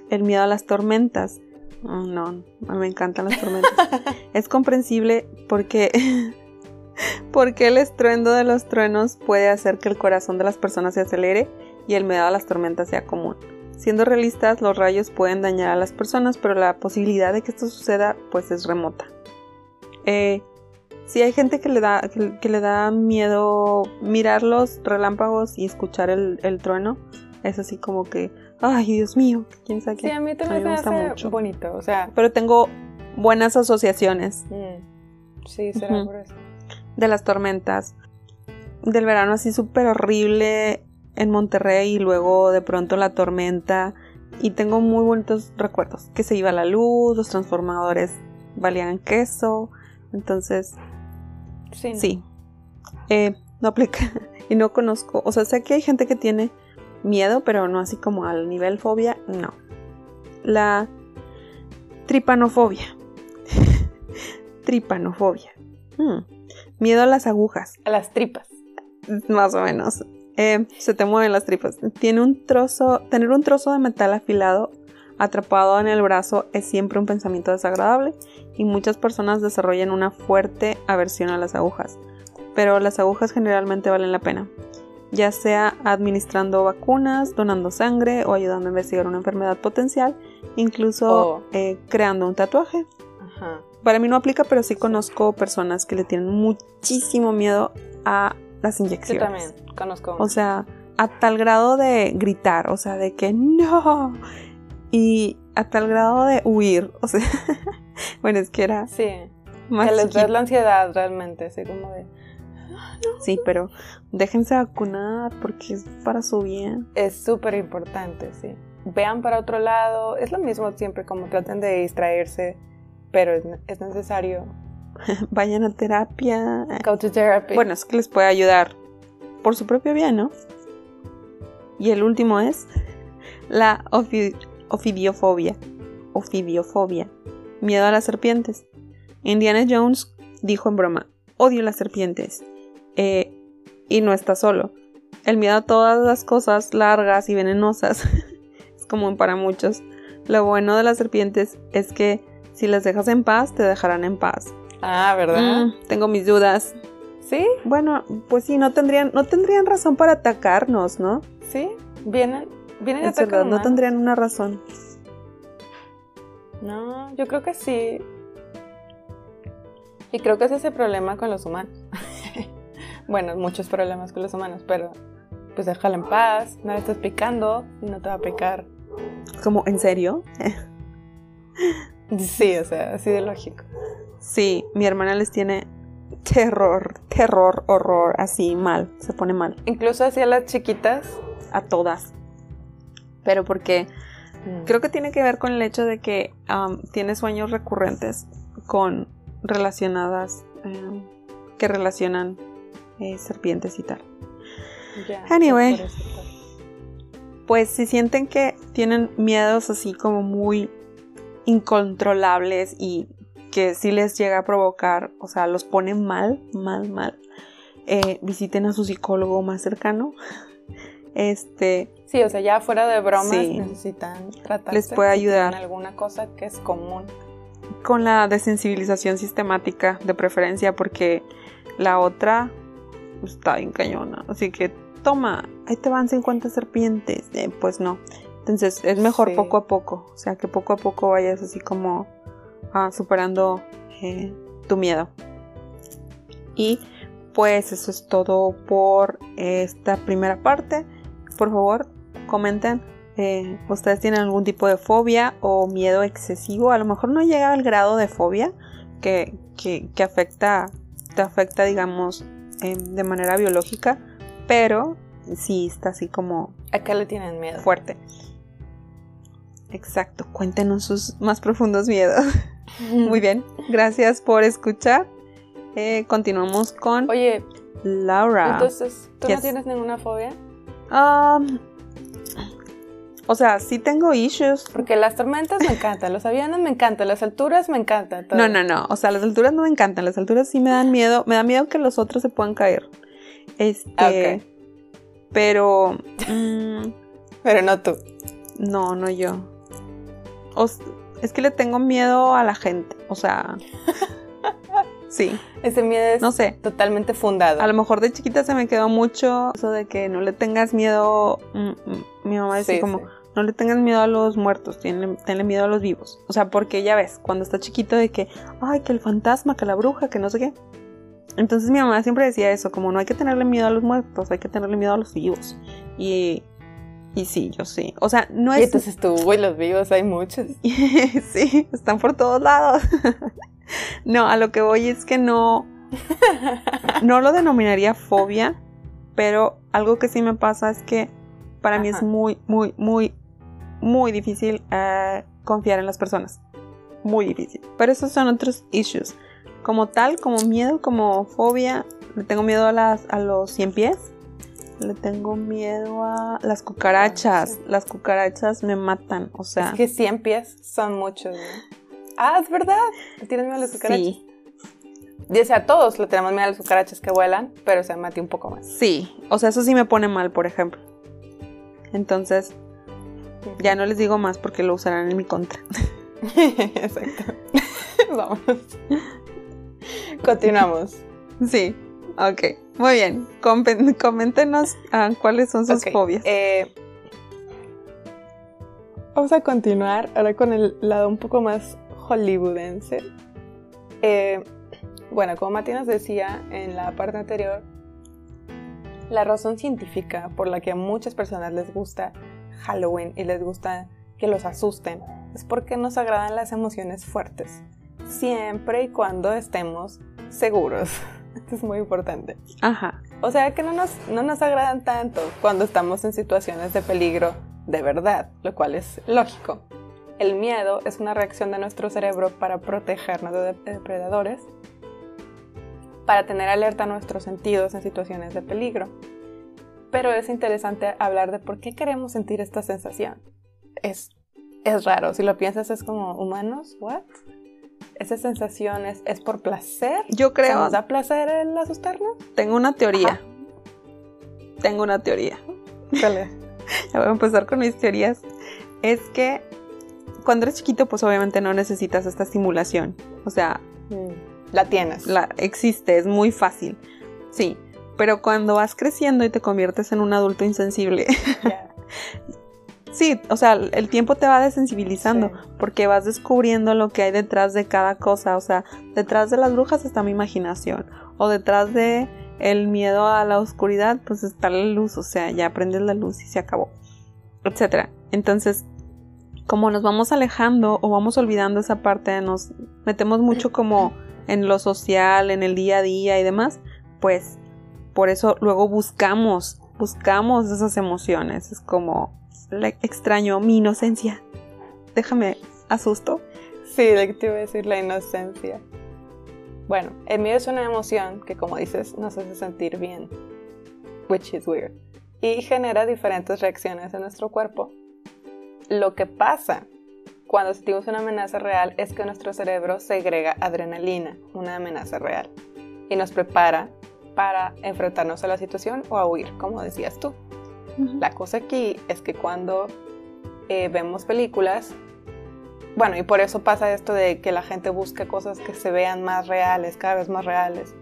[SPEAKER 2] el miedo a las tormentas. Oh, no, me encantan las tormentas. es comprensible porque, porque el estruendo de los truenos puede hacer que el corazón de las personas se acelere y el miedo a las tormentas sea común. Siendo realistas, los rayos pueden dañar a las personas, pero la posibilidad de que esto suceda pues es remota. Eh, si hay gente que le da, que, le da miedo mirar los relámpagos y escuchar el, trueno, es así como que, ay Dios mío, quién sabe qué.
[SPEAKER 1] Sí, a mí también me, gusta mucho. bonito, o sea.
[SPEAKER 2] Pero tengo buenas asociaciones.
[SPEAKER 1] Mm. Sí, será por eso.
[SPEAKER 2] De las tormentas. Del verano así súper horrible en Monterrey y luego de pronto la tormenta y tengo muy bonitos recuerdos, que se iba la luz, los transformadores valían queso, entonces sí, sí. Eh, no aplica y no conozco, o sea, sé que hay gente que tiene miedo, pero no así como al nivel fobia, no. La tripanofobia. tripanofobia. Hmm. Miedo a las agujas.
[SPEAKER 1] A las tripas.
[SPEAKER 2] Más o menos. Eh, se te mueven las tripas. Tiene un trozo, tener un trozo de metal afilado atrapado en el brazo es siempre un pensamiento desagradable y muchas personas desarrollan una fuerte aversión a las agujas. Pero las agujas generalmente valen la pena, ya sea administrando vacunas, donando sangre o ayudando a investigar una enfermedad potencial, incluso oh. eh, creando un tatuaje. Para mí no aplica, pero sí conozco personas que le tienen muchísimo miedo a las inyecciones.
[SPEAKER 1] Yo también conozco.
[SPEAKER 2] O sea, a tal grado de gritar, o sea, de que no. Y a tal grado de huir, o sea, bueno, es que era...
[SPEAKER 1] Sí.
[SPEAKER 2] más
[SPEAKER 1] que les ves la ansiedad realmente, así como de...
[SPEAKER 2] Sí, pero déjense vacunar porque es para su bien.
[SPEAKER 1] Es súper importante, sí. Vean para otro lado, es lo mismo siempre, como traten de distraerse, pero es, es necesario.
[SPEAKER 2] Vayan a terapia.
[SPEAKER 1] Go to therapy.
[SPEAKER 2] Bueno, es que les puede ayudar por su propio bien, ¿no? Y el último es la ofi- ofidiofobia. Ofidiofobia. Miedo a las serpientes. Indiana Jones dijo en broma, odio las serpientes. Eh, y no está solo. El miedo a todas las cosas largas y venenosas es común para muchos. Lo bueno de las serpientes es que si las dejas en paz, te dejarán en paz.
[SPEAKER 1] Ah, ¿verdad?
[SPEAKER 2] Mm, tengo mis dudas.
[SPEAKER 1] Sí,
[SPEAKER 2] Bueno, pues sí, no tendrían, no tendrían razón para atacarnos, ¿no?
[SPEAKER 1] sí, vienen, vienen
[SPEAKER 2] Es verdad,
[SPEAKER 1] atacan
[SPEAKER 2] no
[SPEAKER 1] más.
[SPEAKER 2] tendrían una razón.
[SPEAKER 1] No, yo creo que sí. Y creo que ese es el problema con los humanos. bueno, muchos problemas con los humanos, pero pues déjala en paz, no le estás picando y no te va a picar.
[SPEAKER 2] Como, ¿en serio?
[SPEAKER 1] Sí, o sea, así de lógico.
[SPEAKER 2] Sí, mi hermana les tiene terror, terror, horror, así mal, se pone mal.
[SPEAKER 1] Incluso hacia las chiquitas.
[SPEAKER 2] A todas. Pero porque creo que tiene que ver con el hecho de que tiene sueños recurrentes con relacionadas, em, que relacionan eh, serpientes y tal. Anyway. Pues si sienten que tienen miedos así como muy incontrolables y que sí les llega a provocar, o sea, los pone mal, mal, mal, eh, visiten a su psicólogo más cercano. Este,
[SPEAKER 1] Sí, o sea, ya fuera de bromas
[SPEAKER 2] Sí.
[SPEAKER 1] necesitan tratarse.
[SPEAKER 2] Les puede ayudar.
[SPEAKER 1] alguna cosa que es común.
[SPEAKER 2] con la desensibilización sistemática de preferencia porque la otra está bien cañona. Así que toma, ahí te van 50 serpientes. Eh, pues no. Entonces es mejor
[SPEAKER 1] Sí.
[SPEAKER 2] poco a poco. O sea, que poco a poco vayas así como ah, superando eh, tu miedo. Y pues eso es todo por esta primera parte. Por favor, comenten. eh, ¿Ustedes tienen algún tipo de fobia o miedo excesivo? A lo mejor no llega al grado de fobia que, que, que afecta, te afecta, digamos, eh, de manera biológica, pero sí está así como
[SPEAKER 1] ¿A qué le tienen miedo?
[SPEAKER 2] fuerte. Exacto, cuéntenos sus más profundos miedos. Muy bien, gracias por escuchar. Eh, continuamos con
[SPEAKER 1] Oye,
[SPEAKER 2] Laura.
[SPEAKER 1] entonces, ¿tú
[SPEAKER 2] Yes.
[SPEAKER 1] no tienes ninguna fobia?
[SPEAKER 2] Um, o sea, sí tengo issues.
[SPEAKER 1] Porque las tormentas me encantan, los aviones me encantan, las alturas me encantan. todo.
[SPEAKER 2] No, no, no. O sea, las alturas no me encantan. Las alturas sí me dan miedo. Me da miedo que los otros se puedan caer. Este.
[SPEAKER 1] Ok.
[SPEAKER 2] Pero. mm,
[SPEAKER 1] Pero no tú.
[SPEAKER 2] no, no yo. Es que le tengo miedo a la gente. O sea. sí.
[SPEAKER 1] Ese miedo es
[SPEAKER 2] No sé.
[SPEAKER 1] totalmente fundado.
[SPEAKER 2] A lo mejor de chiquita se me quedó mucho eso de que no le tengas miedo. mm, mm, mi mamá decía
[SPEAKER 1] Sí,
[SPEAKER 2] como.
[SPEAKER 1] sí.
[SPEAKER 2] No le tengas miedo a los muertos, tenle, tenle miedo a los vivos. O sea, porque ya ves, cuando está chiquito de que, ay, que el fantasma, que la bruja, que no sé qué. Entonces mi mamá siempre decía eso, como no hay que tenerle miedo a los muertos, hay que tenerle miedo a los vivos. Y, y sí, yo sí. O sea, no
[SPEAKER 1] Y
[SPEAKER 2] es...
[SPEAKER 1] entonces tú, uy, los vivos hay muchos.
[SPEAKER 2] sí, están por todos lados. no, a lo que voy es que no... No lo denominaría fobia, pero algo que sí me pasa es que para mí es muy, muy, muy, muy difícil eh, confiar en las personas. Muy difícil. Pero esos son otros issues. Como tal, como miedo, como fobia, le tengo miedo a, las, a los cien pies. Le tengo miedo a las cucarachas.
[SPEAKER 1] Ah, sí.
[SPEAKER 2] Las cucarachas me matan. O sea,
[SPEAKER 1] Es que 100 pies son muchos. ¿no? Ah, es verdad. ¿Le tienes miedo a las cucarachas?
[SPEAKER 2] sí,
[SPEAKER 1] o sea, todos le tenemos miedo a las cucarachas que vuelan, pero se mate un poco más.
[SPEAKER 2] sí. O sea, eso sí me pone mal, por ejemplo. Entonces, ya no les digo más porque lo usarán en mi contra.
[SPEAKER 1] Exacto. Vámonos. Continuamos.
[SPEAKER 2] Sí, ok. Muy bien. Compen- coméntenos ah, cuáles son sus
[SPEAKER 1] Ok,
[SPEAKER 2] fobias.
[SPEAKER 1] eh, vamos a continuar ahora con el lado un poco más hollywoodense. Eh, bueno, como Mati nos decía en la parte anterior, la razón científica por la que a muchas personas les gusta Halloween y les gusta que los asusten es porque nos agradan las emociones fuertes. siempre y cuando estemos seguros. Esto es muy importante.
[SPEAKER 2] Ajá.
[SPEAKER 1] O sea que no nos, no nos agradan tanto cuando estamos en situaciones de peligro de verdad, lo cual es lógico. El miedo es una reacción de nuestro cerebro para protegernos de depredadores, para tener alerta a nuestros sentidos en situaciones de peligro. Pero es interesante hablar de por qué queremos sentir esta sensación. Es, es raro, si lo piensas es como humanos, ¿what? Esa sensación es, por placer.
[SPEAKER 2] Yo creo.
[SPEAKER 1] ¿Nos da placer el asustarnos?
[SPEAKER 2] Tengo una teoría. Tengo una teoría.
[SPEAKER 1] ¿Cuál
[SPEAKER 2] ya voy a empezar con mis teorías. Es que cuando eres chiquito, pues obviamente no necesitas esta estimulación. O sea,
[SPEAKER 1] mm, la tienes.
[SPEAKER 2] La existe, es muy fácil. Sí. Pero cuando vas creciendo y te conviertes en un adulto insensible, Sí, o sea, el tiempo te va desensibilizando porque vas descubriendo lo que hay detrás de cada cosa, o sea, detrás de las brujas está mi imaginación o detrás de el miedo a la oscuridad, pues está la luz, o sea, ya aprendes la luz y se acabó, etcétera. Entonces, como nos vamos alejando o vamos olvidando esa parte, nos metemos mucho como en lo social, en el día a día y demás, pues por eso luego buscamos, buscamos esas emociones, es como extraño mi inocencia. Déjame asusto.
[SPEAKER 1] Sí, te iba a decir la inocencia. Bueno, el miedo es una emoción que, como dices, nos hace sentir bien, which is weird, y genera diferentes reacciones en nuestro cuerpo. Lo que pasa cuando sentimos una amenaza real es que nuestro cerebro segrega adrenalina, una amenaza real, y nos prepara para enfrentarnos a la situación o a huir, como decías tú. La cosa aquí es que cuando eh, vemos películas, bueno, y por eso pasa esto de que la gente busca cosas que se vean más reales, cada vez más reales,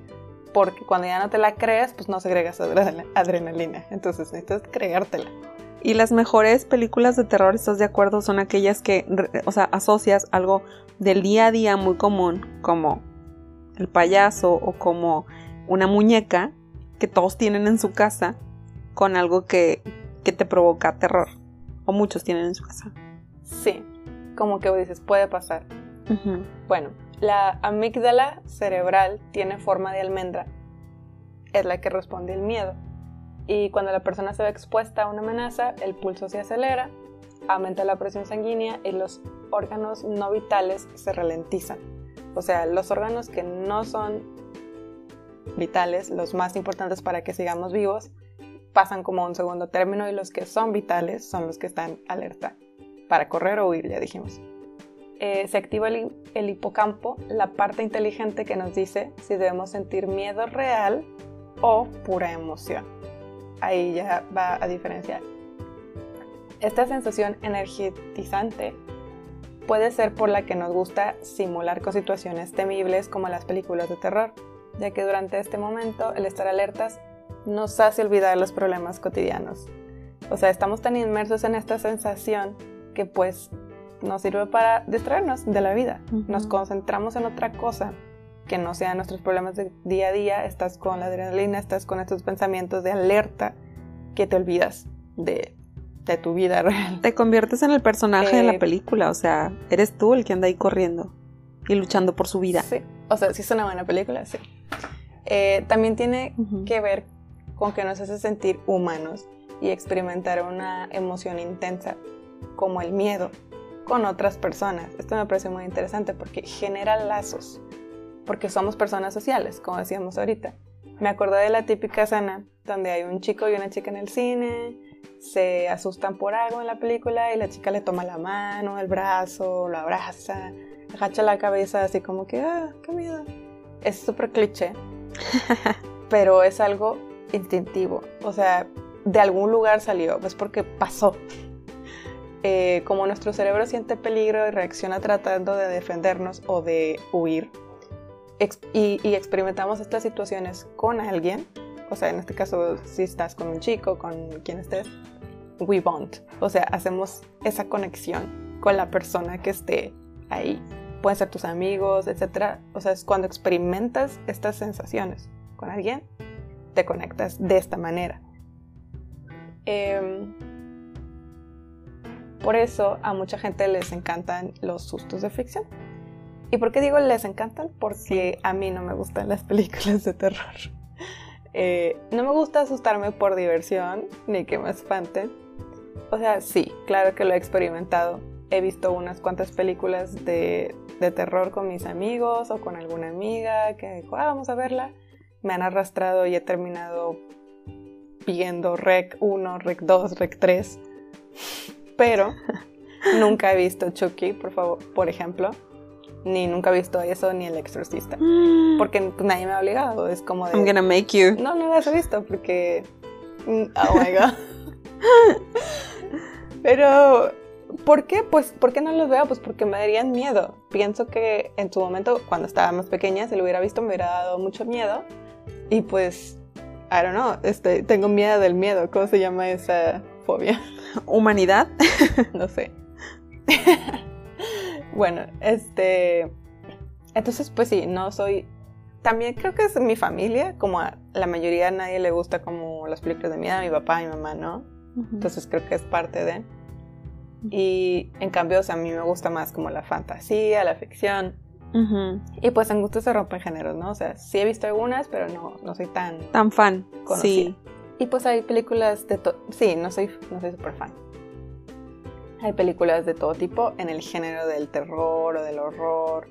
[SPEAKER 1] porque cuando ya no te la crees, pues no segregas adrenalina, entonces necesitas creértela.
[SPEAKER 2] Y las mejores películas de terror, ¿estás de acuerdo? Son aquellas que, o sea, asocias algo del día a día muy común, como el payaso o como una muñeca que todos tienen en su casa, con algo que, te provoca terror. O muchos tienen en su casa.
[SPEAKER 1] Sí, como que dices, puede pasar. Bueno, la amígdala cerebral tiene forma de almendra. Es la que responde al miedo. Y cuando la persona se ve expuesta a una amenaza, el pulso se acelera, aumenta la presión sanguínea y los órganos no vitales se ralentizan. O sea, los órganos que no son vitales, los más importantes para que sigamos vivos, pasan como un segundo término y los que son vitales son los que están alerta para correr o huir, ya dijimos. Eh, se activa el, el, hipocampo, la parte inteligente que nos dice si debemos sentir miedo real o pura emoción. Ahí ya va a diferenciar. Esta sensación energizante puede ser por la que nos gusta simular con situaciones temibles como las películas de terror, ya que durante este momento el estar alertas nos hace olvidar los problemas cotidianos. O sea, estamos tan inmersos en esta sensación que pues nos sirve para distraernos de la vida. Nos concentramos en otra cosa que no sean nuestros problemas de día a día. Estás con la adrenalina, estás con estos pensamientos de alerta que te olvidas de, tu vida real.
[SPEAKER 2] Te conviertes en el personaje de la eh, película, o sea, eres tú el que anda ahí corriendo y luchando por su vida.
[SPEAKER 1] Sí, o sea, si es una buena película, sí. Eh, también tiene que ver con que nos hace sentir humanos y experimentar una emoción intensa como el miedo con otras personas. Esto me parece muy interesante porque genera lazos, porque somos personas sociales, como decíamos ahorita. Me acordé de la típica escena donde hay un chico y una chica en el cine, se asustan por algo en la película y la chica le toma la mano, el brazo, lo abraza, agacha la cabeza así como que, ah, qué miedo. Es súper cliché, pero es algo instintivo, o sea, de algún lugar salió, pues porque pasó. Eh, como nuestro cerebro siente peligro y reacciona tratando de defendernos o de huir, y, experimentamos estas situaciones con alguien, o sea, en este caso, si estás con un chico, con quien estés, we bond, o sea, hacemos esa conexión con la persona que esté ahí. Pueden ser tus amigos, etc. O sea, es cuando experimentas estas sensaciones con alguien, te conectas de esta manera. Em, por eso a mucha gente les encantan los sustos de ficción. ¿Y por qué digo les encantan? Porque a mí no me gustan las películas de terror. Eh, no me gusta asustarme por diversión, ni que me espanten. O sea, sí, claro que lo he experimentado. He visto unas cuantas películas de, de terror con mis amigos o con alguna amiga que dijo, ah, vamos a verla. Me han arrastrado y he terminado viendo Rec 1, Rec 2, Rec 3. Pero nunca he visto Chucky, por favor, por ejemplo. Ni nunca he visto eso, ni El Exorcista. Porque pues, nadie me ha obligado. Es como de.
[SPEAKER 2] I'm gonna make you.
[SPEAKER 1] No, no las he visto porque. mm, Oh my god. Pero. ¿Por qué? Pues, ¿por qué no los veo? Pues porque me darían miedo. Pienso que en su momento, cuando estaba más pequeña, si lo hubiera visto, me hubiera dado mucho miedo. Y pues, I don't know, este, tengo miedo del miedo. ¿Cómo se llama esa fobia?
[SPEAKER 2] Humanidad.
[SPEAKER 1] no sé. bueno, este. Entonces, pues sí, no soy. También creo que es mi familia, como a la mayoría a nadie le gusta como las películas de miedo, a mi papá y mi mamá, ¿no? Entonces creo que es parte de. Y en cambio, o sea, a mí me gusta más como la fantasía, la ficción.
[SPEAKER 2] Ujú.
[SPEAKER 1] Y pues en gusto se rompen géneros, ¿no? O sea, sí he visto algunas, pero no, no soy tan
[SPEAKER 2] Tan fan.
[SPEAKER 1] conocida.
[SPEAKER 2] Sí.
[SPEAKER 1] Y pues hay películas de todo. Sí, no soy, no soy super fan. Hay películas de todo tipo en el género del terror o del horror.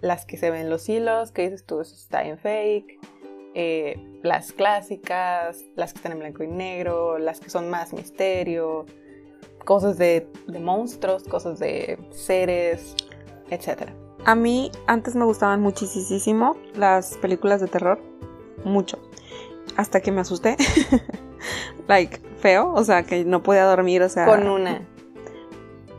[SPEAKER 1] Las que se ven los hilos, que dices tú, eso está en fake. eh, las clásicas, las que están en blanco y negro, las que son más misterio. Cosas de, de monstruos, cosas de seres, etc.
[SPEAKER 2] A mí antes me gustaban muchísimo las películas de terror. Mucho. Hasta que me asusté. like, feo. O sea, que no podía dormir. O sea.
[SPEAKER 1] Con una.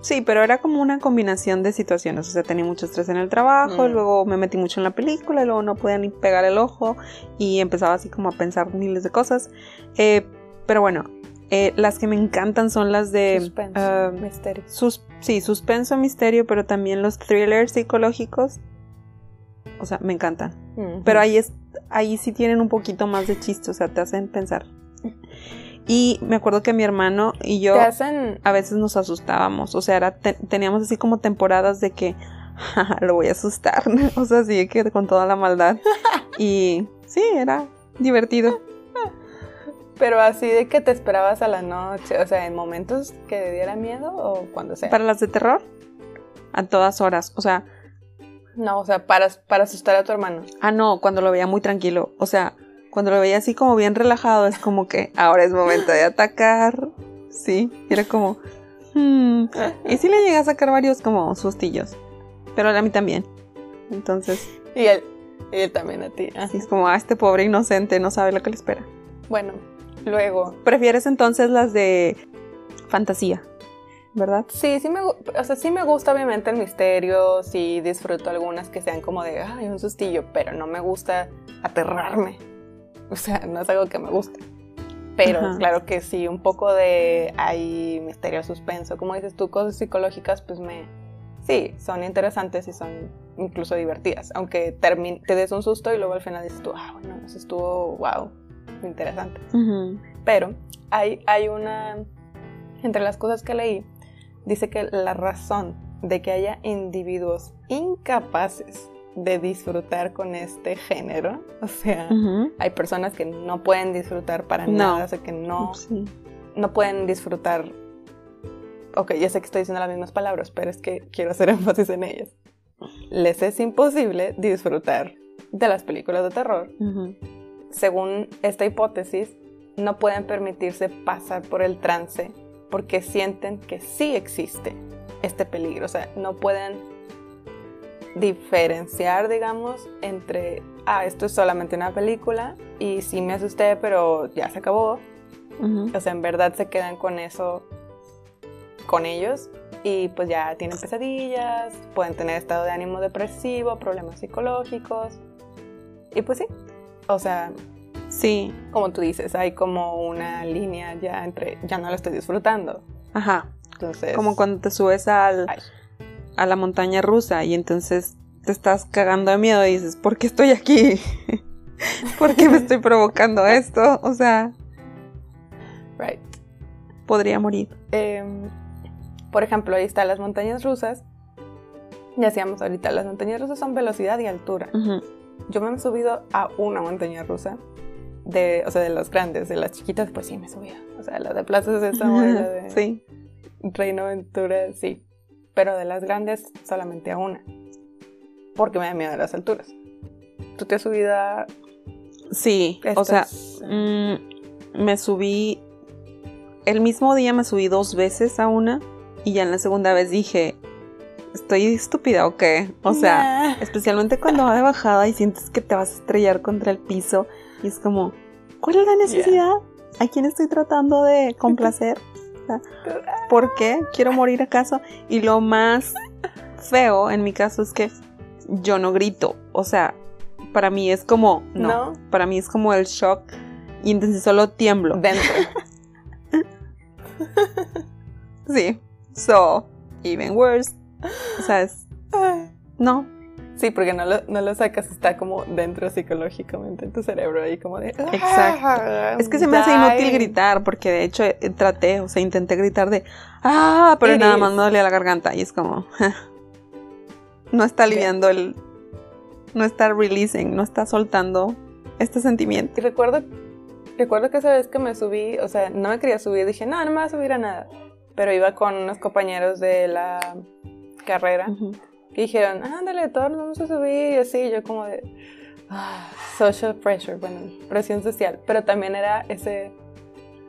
[SPEAKER 2] Sí, pero era como una combinación de situaciones. O sea, tenía mucho estrés en el trabajo,
[SPEAKER 1] Mm.
[SPEAKER 2] luego me metí mucho en la película, y luego no podía ni pegar el ojo y empezaba así como a pensar miles de cosas. Eh, pero bueno, eh, las que me encantan son las de...
[SPEAKER 1] Suspenso,
[SPEAKER 2] ah,
[SPEAKER 1] misterio.
[SPEAKER 2] sus- sí, suspenso, misterio, pero también los thrillers psicológicos. O sea, me encantan.
[SPEAKER 1] Ujú.
[SPEAKER 2] Pero ahí, es, ahí sí tienen un poquito más de chiste, o sea, te hacen pensar. Y me acuerdo que mi hermano y yo
[SPEAKER 1] hacen.
[SPEAKER 2] a veces nos asustábamos, o sea, era te- teníamos así como temporadas de que "Ja, lo voy a asustar, o sea, así que con toda la maldad. Y sí, era divertido.
[SPEAKER 1] Pero así de que te esperabas a la noche, o sea, en momentos que te diera miedo o cuando sea.
[SPEAKER 2] Para las de terror, a todas horas, o sea,
[SPEAKER 1] No, o sea, para, para asustar a tu hermano.
[SPEAKER 2] ah, no, cuando lo veía muy tranquilo, o sea, cuando lo veía así como bien relajado, es como que ahora es momento de atacar, sí, era como, hmm. y sí le llegué a sacar varios como sustillos, pero a mí también, entonces,
[SPEAKER 1] Y él, y él también a ti. ah.
[SPEAKER 2] sí, es como, ah, este pobre inocente no sabe lo que le espera.
[SPEAKER 1] Bueno, luego.
[SPEAKER 2] ¿Prefieres entonces las de fantasía? ¿Verdad?
[SPEAKER 1] Sí, sí me, o sea, sí me gusta obviamente el misterio, sí disfruto algunas que sean como de, ay, un sustillo, pero no me gusta aterrarme. O sea, no es algo que me guste. Pero
[SPEAKER 2] Ajá.
[SPEAKER 1] claro que sí, un poco de hay misterio, suspenso, como dices tú, cosas psicológicas, pues me... Sí, son interesantes y son incluso divertidas, aunque te des un susto y luego al final dices tú, ah, bueno, eso estuvo, wow, interesante. Pero hay, hay una, entre las cosas que leí, dice que la razón de que haya individuos incapaces de disfrutar con este género, o sea,
[SPEAKER 2] Ujú.
[SPEAKER 1] hay personas que no pueden disfrutar para
[SPEAKER 2] No.
[SPEAKER 1] nada, o sea, que no,
[SPEAKER 2] Sí.
[SPEAKER 1] no pueden disfrutar. Ok, ya sé que estoy diciendo las mismas palabras, pero es que quiero hacer énfasis en ellas. Les es imposible disfrutar de las películas de terror
[SPEAKER 2] Ujú.
[SPEAKER 1] Según esta hipótesis, no pueden permitirse pasar por el trance porque sienten que sí existe este peligro. O sea, no pueden diferenciar, digamos, entre, ah, esto es solamente una película y sí me asusté, pero ya se acabó.
[SPEAKER 2] Ujú.
[SPEAKER 1] O sea, en verdad se quedan con eso, con ellos y pues ya tienen pesadillas, pueden tener estado de ánimo depresivo, problemas psicológicos. Y pues sí, o sea,
[SPEAKER 2] Sí,
[SPEAKER 1] como tú dices, hay como una línea ya entre, ya no lo estoy disfrutando.
[SPEAKER 2] ajá.
[SPEAKER 1] Entonces,
[SPEAKER 2] Como cuando te subes al,
[SPEAKER 1] Ay.
[SPEAKER 2] a la montaña rusa y entonces te estás cagando de miedo y dices, ¿por qué estoy aquí? ¿Por qué me estoy provocando esto? O sea,
[SPEAKER 1] right.
[SPEAKER 2] podría morir.
[SPEAKER 1] Em, por ejemplo, ahí están las montañas rusas ya decíamos ahorita, las montañas rusas son velocidad y altura.
[SPEAKER 2] Ujú.
[SPEAKER 1] Yo me he subido a una montaña rusa, de, o sea, de las grandes, de las chiquitas, pues sí me he subido. O sea, la de Plaza Sésamo la de
[SPEAKER 2] Sí.
[SPEAKER 1] Reino Aventura, sí. Pero de las grandes, solamente a una. Porque me da miedo a las alturas. ¿Tú te has subido a
[SPEAKER 2] Sí, o sea, mm, me subí. El mismo día me subí dos veces a una y ya en la segunda vez dije, ¿estoy estúpida o qué? O sea,
[SPEAKER 1] Nah.
[SPEAKER 2] especialmente cuando va de bajada y sientes que te vas a estrellar contra el piso y es como, ¿cuál es la necesidad? ¿A quién estoy tratando de complacer? O sea, ¿Por qué? ¿Quiero morir acaso? Y lo más feo en mi caso es que yo no grito. O sea, para mí es como, no,
[SPEAKER 1] ¿No?
[SPEAKER 2] para mí es como el shock y entonces solo tiemblo.
[SPEAKER 1] Dentro.
[SPEAKER 2] Sí. So, even worse. O sea, es, no.
[SPEAKER 1] Sí, porque no lo, no lo sacas, está como dentro psicológicamente en tu cerebro ahí como de...
[SPEAKER 2] Exacto. Es que se me hace inútil gritar porque de hecho eh, traté, o sea, intenté gritar de, ah, pero nada más me dolía la garganta y es como, no está aliviando el, no está releasing, no está soltando este sentimiento.
[SPEAKER 1] Y recuerdo, recuerdo que esa vez que me subí, o sea, no me quería subir, dije, no, no me voy a subir a nada. Pero iba con unos compañeros de la carrera
[SPEAKER 2] Ujú.
[SPEAKER 1] que dijeron, ándale, todos nos vamos a subir y así, yo como de, ah, social pressure, bueno, presión social. Pero también era ese,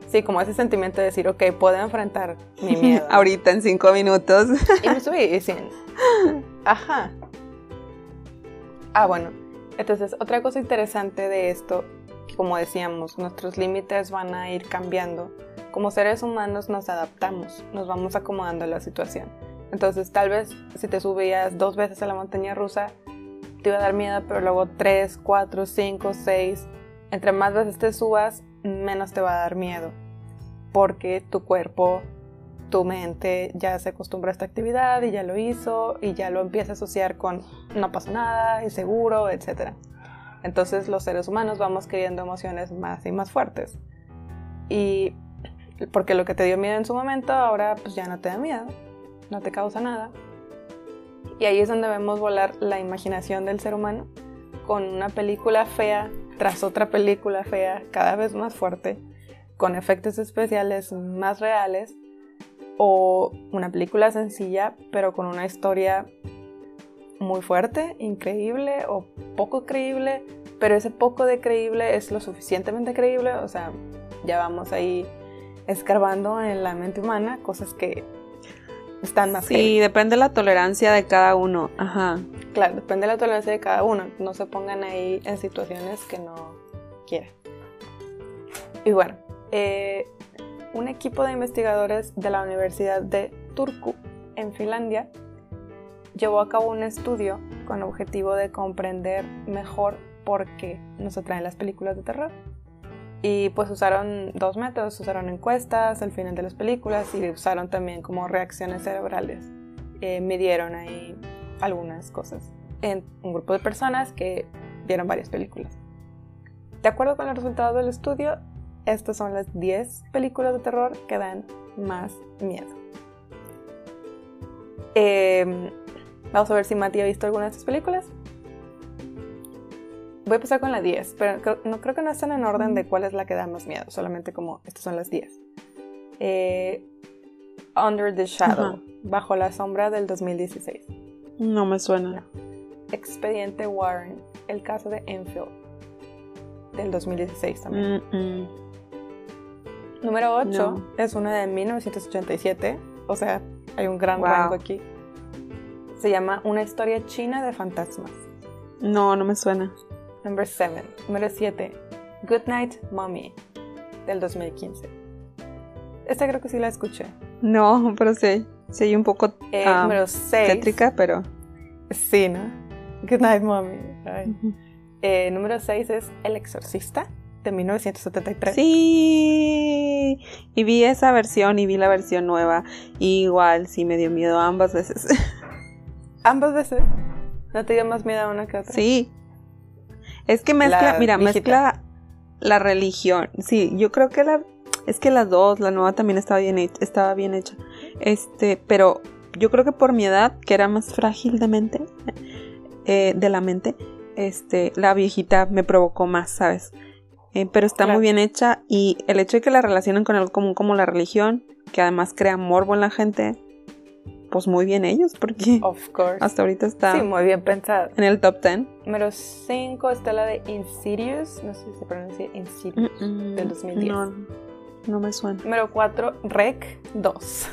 [SPEAKER 1] sí, como ese sentimiento de decir, ok, puedo enfrentar mi miedo.
[SPEAKER 2] Ahorita en cinco minutos.
[SPEAKER 1] Y me subí y sin. Ajá. Ah, bueno. Entonces, otra cosa interesante de esto, como decíamos, nuestros límites van a ir cambiando. Como seres humanos nos adaptamos, nos vamos acomodando a la situación. Entonces, tal vez si te subías dos veces a la montaña rusa, te iba a dar miedo, pero luego tres, cuatro, cinco, seis. Entre más veces te subas, menos te va a dar miedo. Porque tu cuerpo tu mente ya se acostumbra a esta actividad y ya lo hizo y ya lo empieza a asociar con no pasa nada, es seguro, etc. Entonces los seres humanos vamos queriendo emociones más y más fuertes. Y porque lo que te dio miedo en su momento ahora pues ya no te da miedo, no te causa nada. Y ahí es donde vemos volar la imaginación del ser humano con una película fea tras otra película fea cada vez más fuerte, con efectos especiales más reales o una película sencilla pero con una historia muy fuerte, increíble o poco creíble, pero ese poco de creíble es lo suficientemente creíble, o sea, ya vamos ahí escarbando en la mente humana cosas que están más
[SPEAKER 2] Sí, depende de la tolerancia de cada uno. Ajá.
[SPEAKER 1] Claro, depende de la tolerancia de cada uno. No se pongan ahí en situaciones que no quieren. Y bueno, eh, un equipo de investigadores de la Universidad de Turku, en Finlandia, llevó a cabo un estudio con el objetivo de comprender mejor por qué nos atraen las películas de terror. Y pues usaron dos métodos, usaron encuestas al final de las películas y usaron también como reacciones cerebrales. Eh, midieron ahí algunas cosas en un grupo de personas que vieron varias películas. De acuerdo con los resultados del estudio, estas son las 10 películas de terror que dan más miedo. Eh, vamos a ver si Mati ha visto alguna de estas películas. Voy a empezar con la 10, pero creo- no creo que no están en orden de cuál es la que da más miedo, solamente como estas son las 10. Eh, Under the Shadow,
[SPEAKER 2] Ajá.
[SPEAKER 1] bajo la sombra del 2016.
[SPEAKER 2] No me suena.
[SPEAKER 1] Expediente Warren, el caso de Enfield, del 2016 también.
[SPEAKER 2] Mm, mm.
[SPEAKER 1] Número 8
[SPEAKER 2] No.
[SPEAKER 1] es una de 1987, o sea, hay un gran
[SPEAKER 2] Wow.
[SPEAKER 1] rango aquí. Se llama Una historia china de fantasmas.
[SPEAKER 2] No, no me suena.
[SPEAKER 1] Number 7. Número 7. Good Night Mommy, del 2015. Esta creo que sí la escuché.
[SPEAKER 2] No, pero sí. Sí, un poco
[SPEAKER 1] Eh,
[SPEAKER 2] ah,
[SPEAKER 1] número 6.
[SPEAKER 2] tétrica, pero.
[SPEAKER 1] Sí, ¿no? Good Night Mommy. Ay. Eh, número 6 es El Exorcista, de 1973.
[SPEAKER 2] Sí. Y vi esa versión y vi la versión nueva. Y igual sí me dio miedo ambas veces.
[SPEAKER 1] Ambas veces. ¿No te dio más miedo una que otra?
[SPEAKER 2] Sí. Es que mezcla,
[SPEAKER 1] La
[SPEAKER 2] mira, mezcla la religión. Sí, yo creo que la es que las dos, la nueva también estaba bien hecha, estaba bien hecha. Este, pero yo creo que por mi edad, que era más frágil de mente, eh, de la mente, este, la viejita me provocó más, ¿sabes? Eh, pero está
[SPEAKER 1] Claro.
[SPEAKER 2] muy bien hecha y el hecho de que la relacionen con algo común como la religión, que además crea morbo en la gente, pues muy bien ellos, porque
[SPEAKER 1] Of course.
[SPEAKER 2] hasta ahorita está
[SPEAKER 1] Sí, muy bien pensado.
[SPEAKER 2] en el top 10.
[SPEAKER 1] Número 5 está la de Insidious. No sé si se pronuncia Insidious.
[SPEAKER 2] Mm, mm,
[SPEAKER 1] Del 2010.
[SPEAKER 2] No, no me suena.
[SPEAKER 1] Número 4, Rec 2.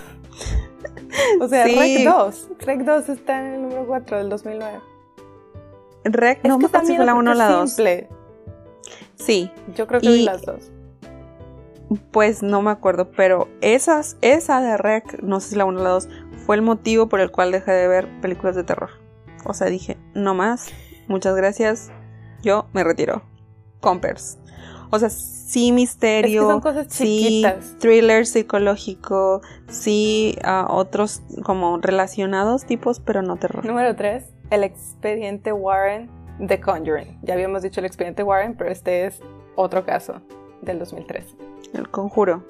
[SPEAKER 1] o sea,
[SPEAKER 2] Sí.
[SPEAKER 1] Rec 2. Rec 2 está en el número 4 del 2009.
[SPEAKER 2] Rec, no
[SPEAKER 1] es
[SPEAKER 2] me
[SPEAKER 1] que
[SPEAKER 2] acuerdo si
[SPEAKER 1] también
[SPEAKER 2] fue la 1 o la 2.
[SPEAKER 1] simple.
[SPEAKER 2] Sí,
[SPEAKER 1] Yo creo que
[SPEAKER 2] Y-
[SPEAKER 1] vi las dos.
[SPEAKER 2] pues no me acuerdo, pero esas, esa de Rec, no sé si la 1 o la 2, fue el motivo por el cual dejé de ver películas de terror. O sea, dije, no más, muchas gracias, yo me retiro. Compers. O sea, sí misterio,
[SPEAKER 1] Es que son cosas
[SPEAKER 2] sí thriller psicológico, sí otros como relacionados tipos, pero no terror.
[SPEAKER 1] Número 3, el expediente Warren The Conjuring. Ya habíamos dicho el expediente Warren, pero este es otro caso del 2013.
[SPEAKER 2] El conjuro.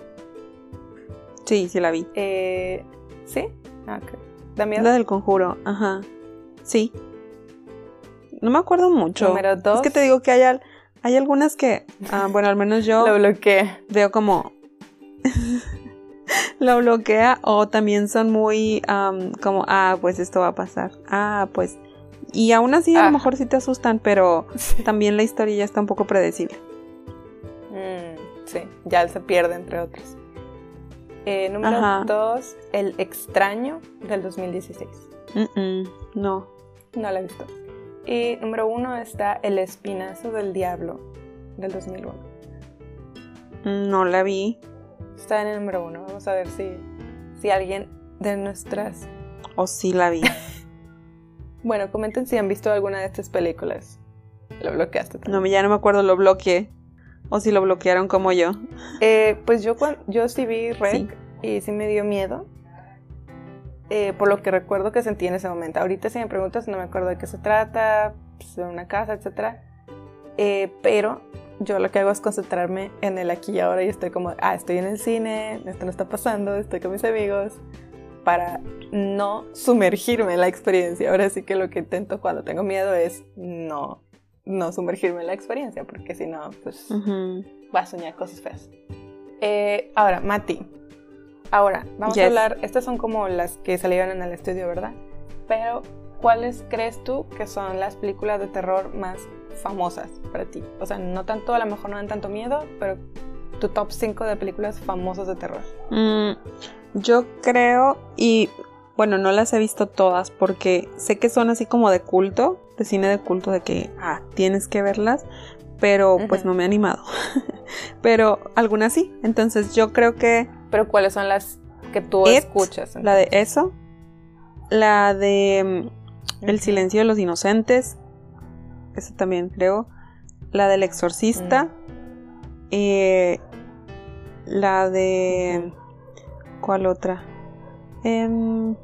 [SPEAKER 2] Sí, sí la vi.
[SPEAKER 1] Eh, ¿Sí? Ah, ok. ¿Da miedo?
[SPEAKER 2] La del conjuro, ajá. Sí. No me acuerdo mucho.
[SPEAKER 1] Número
[SPEAKER 2] Es
[SPEAKER 1] dos.
[SPEAKER 2] que te digo que hay, al- hay algunas que, ah, bueno, al menos yo
[SPEAKER 1] Lo bloqueé.
[SPEAKER 2] veo como lo bloquea o también son muy am, como, ah, pues esto va a pasar. Ah, pues. Y aún así a
[SPEAKER 1] Ah.
[SPEAKER 2] lo mejor sí te asustan, pero también la historia ya está un poco predecible.
[SPEAKER 1] Mm, sí, ya se pierde entre otros. Eh, número
[SPEAKER 2] Ajá.
[SPEAKER 1] 2, El extraño del 2016.
[SPEAKER 2] Mm, mm, no.
[SPEAKER 1] No la he visto. Y número 1 está El espinazo del diablo del 2001.
[SPEAKER 2] No la vi.
[SPEAKER 1] Está en el número 1. Vamos a ver si, si alguien de nuestras...
[SPEAKER 2] O sí la vi.
[SPEAKER 1] Bueno, comenten si han visto alguna de estas películas. Lo bloqueaste también.
[SPEAKER 2] No, ya no me acuerdo, lo bloqueé. O si lo bloquearon como yo.
[SPEAKER 1] Eh, pues yo, yo sí vi Rec
[SPEAKER 2] Sí.
[SPEAKER 1] y sí me dio miedo. eh, por lo que recuerdo que sentí en ese momento. Ahorita si me preguntas no me acuerdo de qué se trata, pues, de una casa, etc. Eh, pero yo lo que hago es concentrarme en el aquí y ahora y estoy como, ah, estoy en el cine, esto no está pasando, estoy con mis amigos, para no sumergirme en la experiencia. Ahora sí que lo que intento cuando tengo miedo es no, no sumergirme en la experiencia, porque si no, pues
[SPEAKER 2] Ujú.
[SPEAKER 1] va a soñar cosas feas. Eh, ahora, Mati. Ahora, vamos
[SPEAKER 2] Yes.
[SPEAKER 1] a hablar. Estas son como las que salieron en el estudio, ¿verdad? Pero, ¿cuáles crees tú que son las películas de terror más famosas para ti? O sea, no tanto, a lo mejor no dan tanto miedo, pero tu top 5 de películas famosas de terror.
[SPEAKER 2] Mm, yo creo, y bueno, no las he visto todas porque sé que son así como de culto, de cine de culto, de que, ah, tienes que verlas, pero pues no me he animado. pero algunas sí. Entonces yo creo que
[SPEAKER 1] Pero, ¿cuáles son las que tú
[SPEAKER 2] It,
[SPEAKER 1] escuchas?
[SPEAKER 2] la de eso, la de mm, El silencio de los inocentes, eso también creo, la del exorcista, eh, la de... ¿Cuál otra? Em,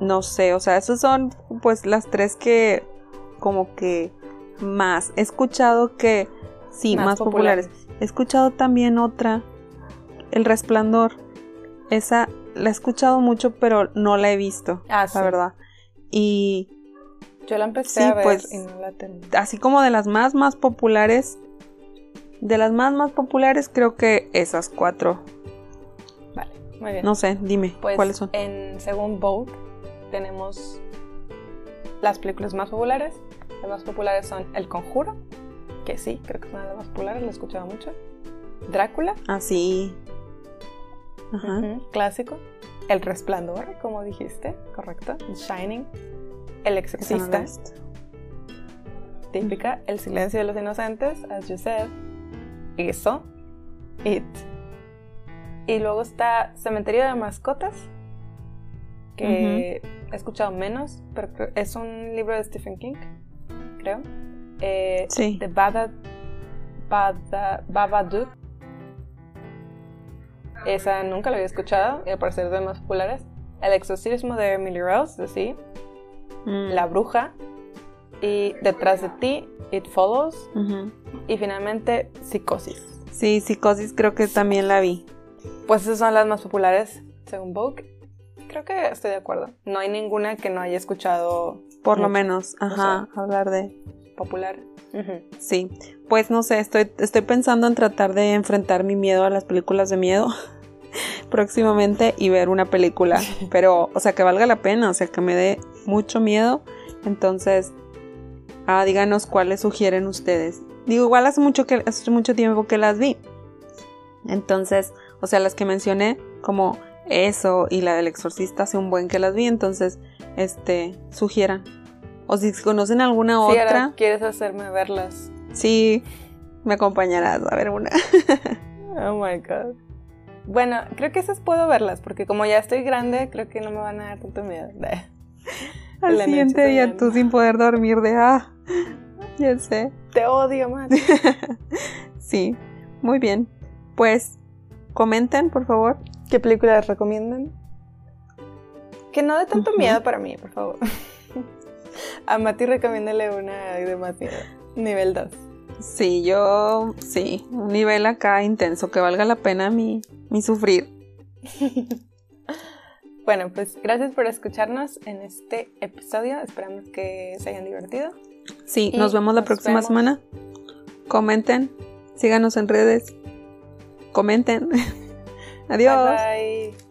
[SPEAKER 2] no sé, o sea, esas son pues las tres que como que más. He escuchado que, sí, más, populares. He escuchado también otra, El Resplandor. Esa la he escuchado mucho, pero no la he visto,
[SPEAKER 1] Ah, sí.
[SPEAKER 2] la verdad. Y
[SPEAKER 1] Yo la empecé
[SPEAKER 2] Sí,
[SPEAKER 1] a ver
[SPEAKER 2] pues,
[SPEAKER 1] y no la terminé.
[SPEAKER 2] así como de las más, más populares, de las más, más populares, creo que esas cuatro.
[SPEAKER 1] Vale, muy bien.
[SPEAKER 2] No sé, dime,
[SPEAKER 1] Pues
[SPEAKER 2] ¿cuáles son?
[SPEAKER 1] en según Vogue tenemos las películas más populares. Las más populares son El Conjuro, que sí, creo que es una de las más populares, lo he escuchado mucho. Drácula,
[SPEAKER 2] Ah, sí. Ajá.
[SPEAKER 1] clásico. El Resplandor, como dijiste, correcto. Shining. El Exorcista, típica. El Silencio de los Inocentes, as you said. Eso. It. Y luego está Cementerio de Mascotas, que he escuchado menos, pero es un libro de Stephen King, creo. Eh,
[SPEAKER 2] Sí.
[SPEAKER 1] The Baba, Baba- Babadook. Esa nunca la había escuchado y al parecer de las más populares. El exorcismo de Emily Rose, sí.
[SPEAKER 2] Mm.
[SPEAKER 1] La bruja. Y detrás de ti, It Follows. Y finalmente, Psicosis.
[SPEAKER 2] Sí, Psicosis creo que también la vi.
[SPEAKER 1] Pues esas son las más populares según Vogue. Creo que estoy de acuerdo. No hay ninguna que no haya escuchado.
[SPEAKER 2] Por lo menos, ajá, hablar de.
[SPEAKER 1] Popular.
[SPEAKER 2] Sí, pues no sé, estoy, estoy pensando en tratar de enfrentar mi miedo a las películas de miedo próximamente y ver una película, pero, o sea, que valga la pena, o sea, que me dé mucho miedo. Entonces, ah, díganos cuáles sugieren ustedes. Digo, igual hace mucho, que, hace mucho tiempo que las vi. Entonces, o sea, las que mencioné, como eso y la del exorcista, hace un buen que las vi, entonces, este, sugieran. O si conocen alguna otra.
[SPEAKER 1] ¿Quieres hacerme verlas?
[SPEAKER 2] Sí, me acompañarás a ver una.
[SPEAKER 1] oh my god. Bueno, creo que esas puedo verlas, porque como ya estoy grande, creo que no me van a dar tanto miedo.
[SPEAKER 2] Al siguiente día tú sin poder dormir de ah, ya sé.
[SPEAKER 1] Te odio más.
[SPEAKER 2] sí, muy bien. Pues comenten, por favor.
[SPEAKER 1] ¿Qué películas recomiendan? Que no dé tanto miedo para mí, por favor. A Mati recomiéndale una de más miedo. Nivel 2.
[SPEAKER 2] Sí, yo sí, un nivel acá intenso que valga la pena mi, mi sufrir.
[SPEAKER 1] bueno, pues gracias por escucharnos en este episodio. Esperamos que se hayan divertido.
[SPEAKER 2] Sí, nos vemos la próxima semana. Comenten, síganos en redes. Comenten. Adiós.
[SPEAKER 1] Bye, bye.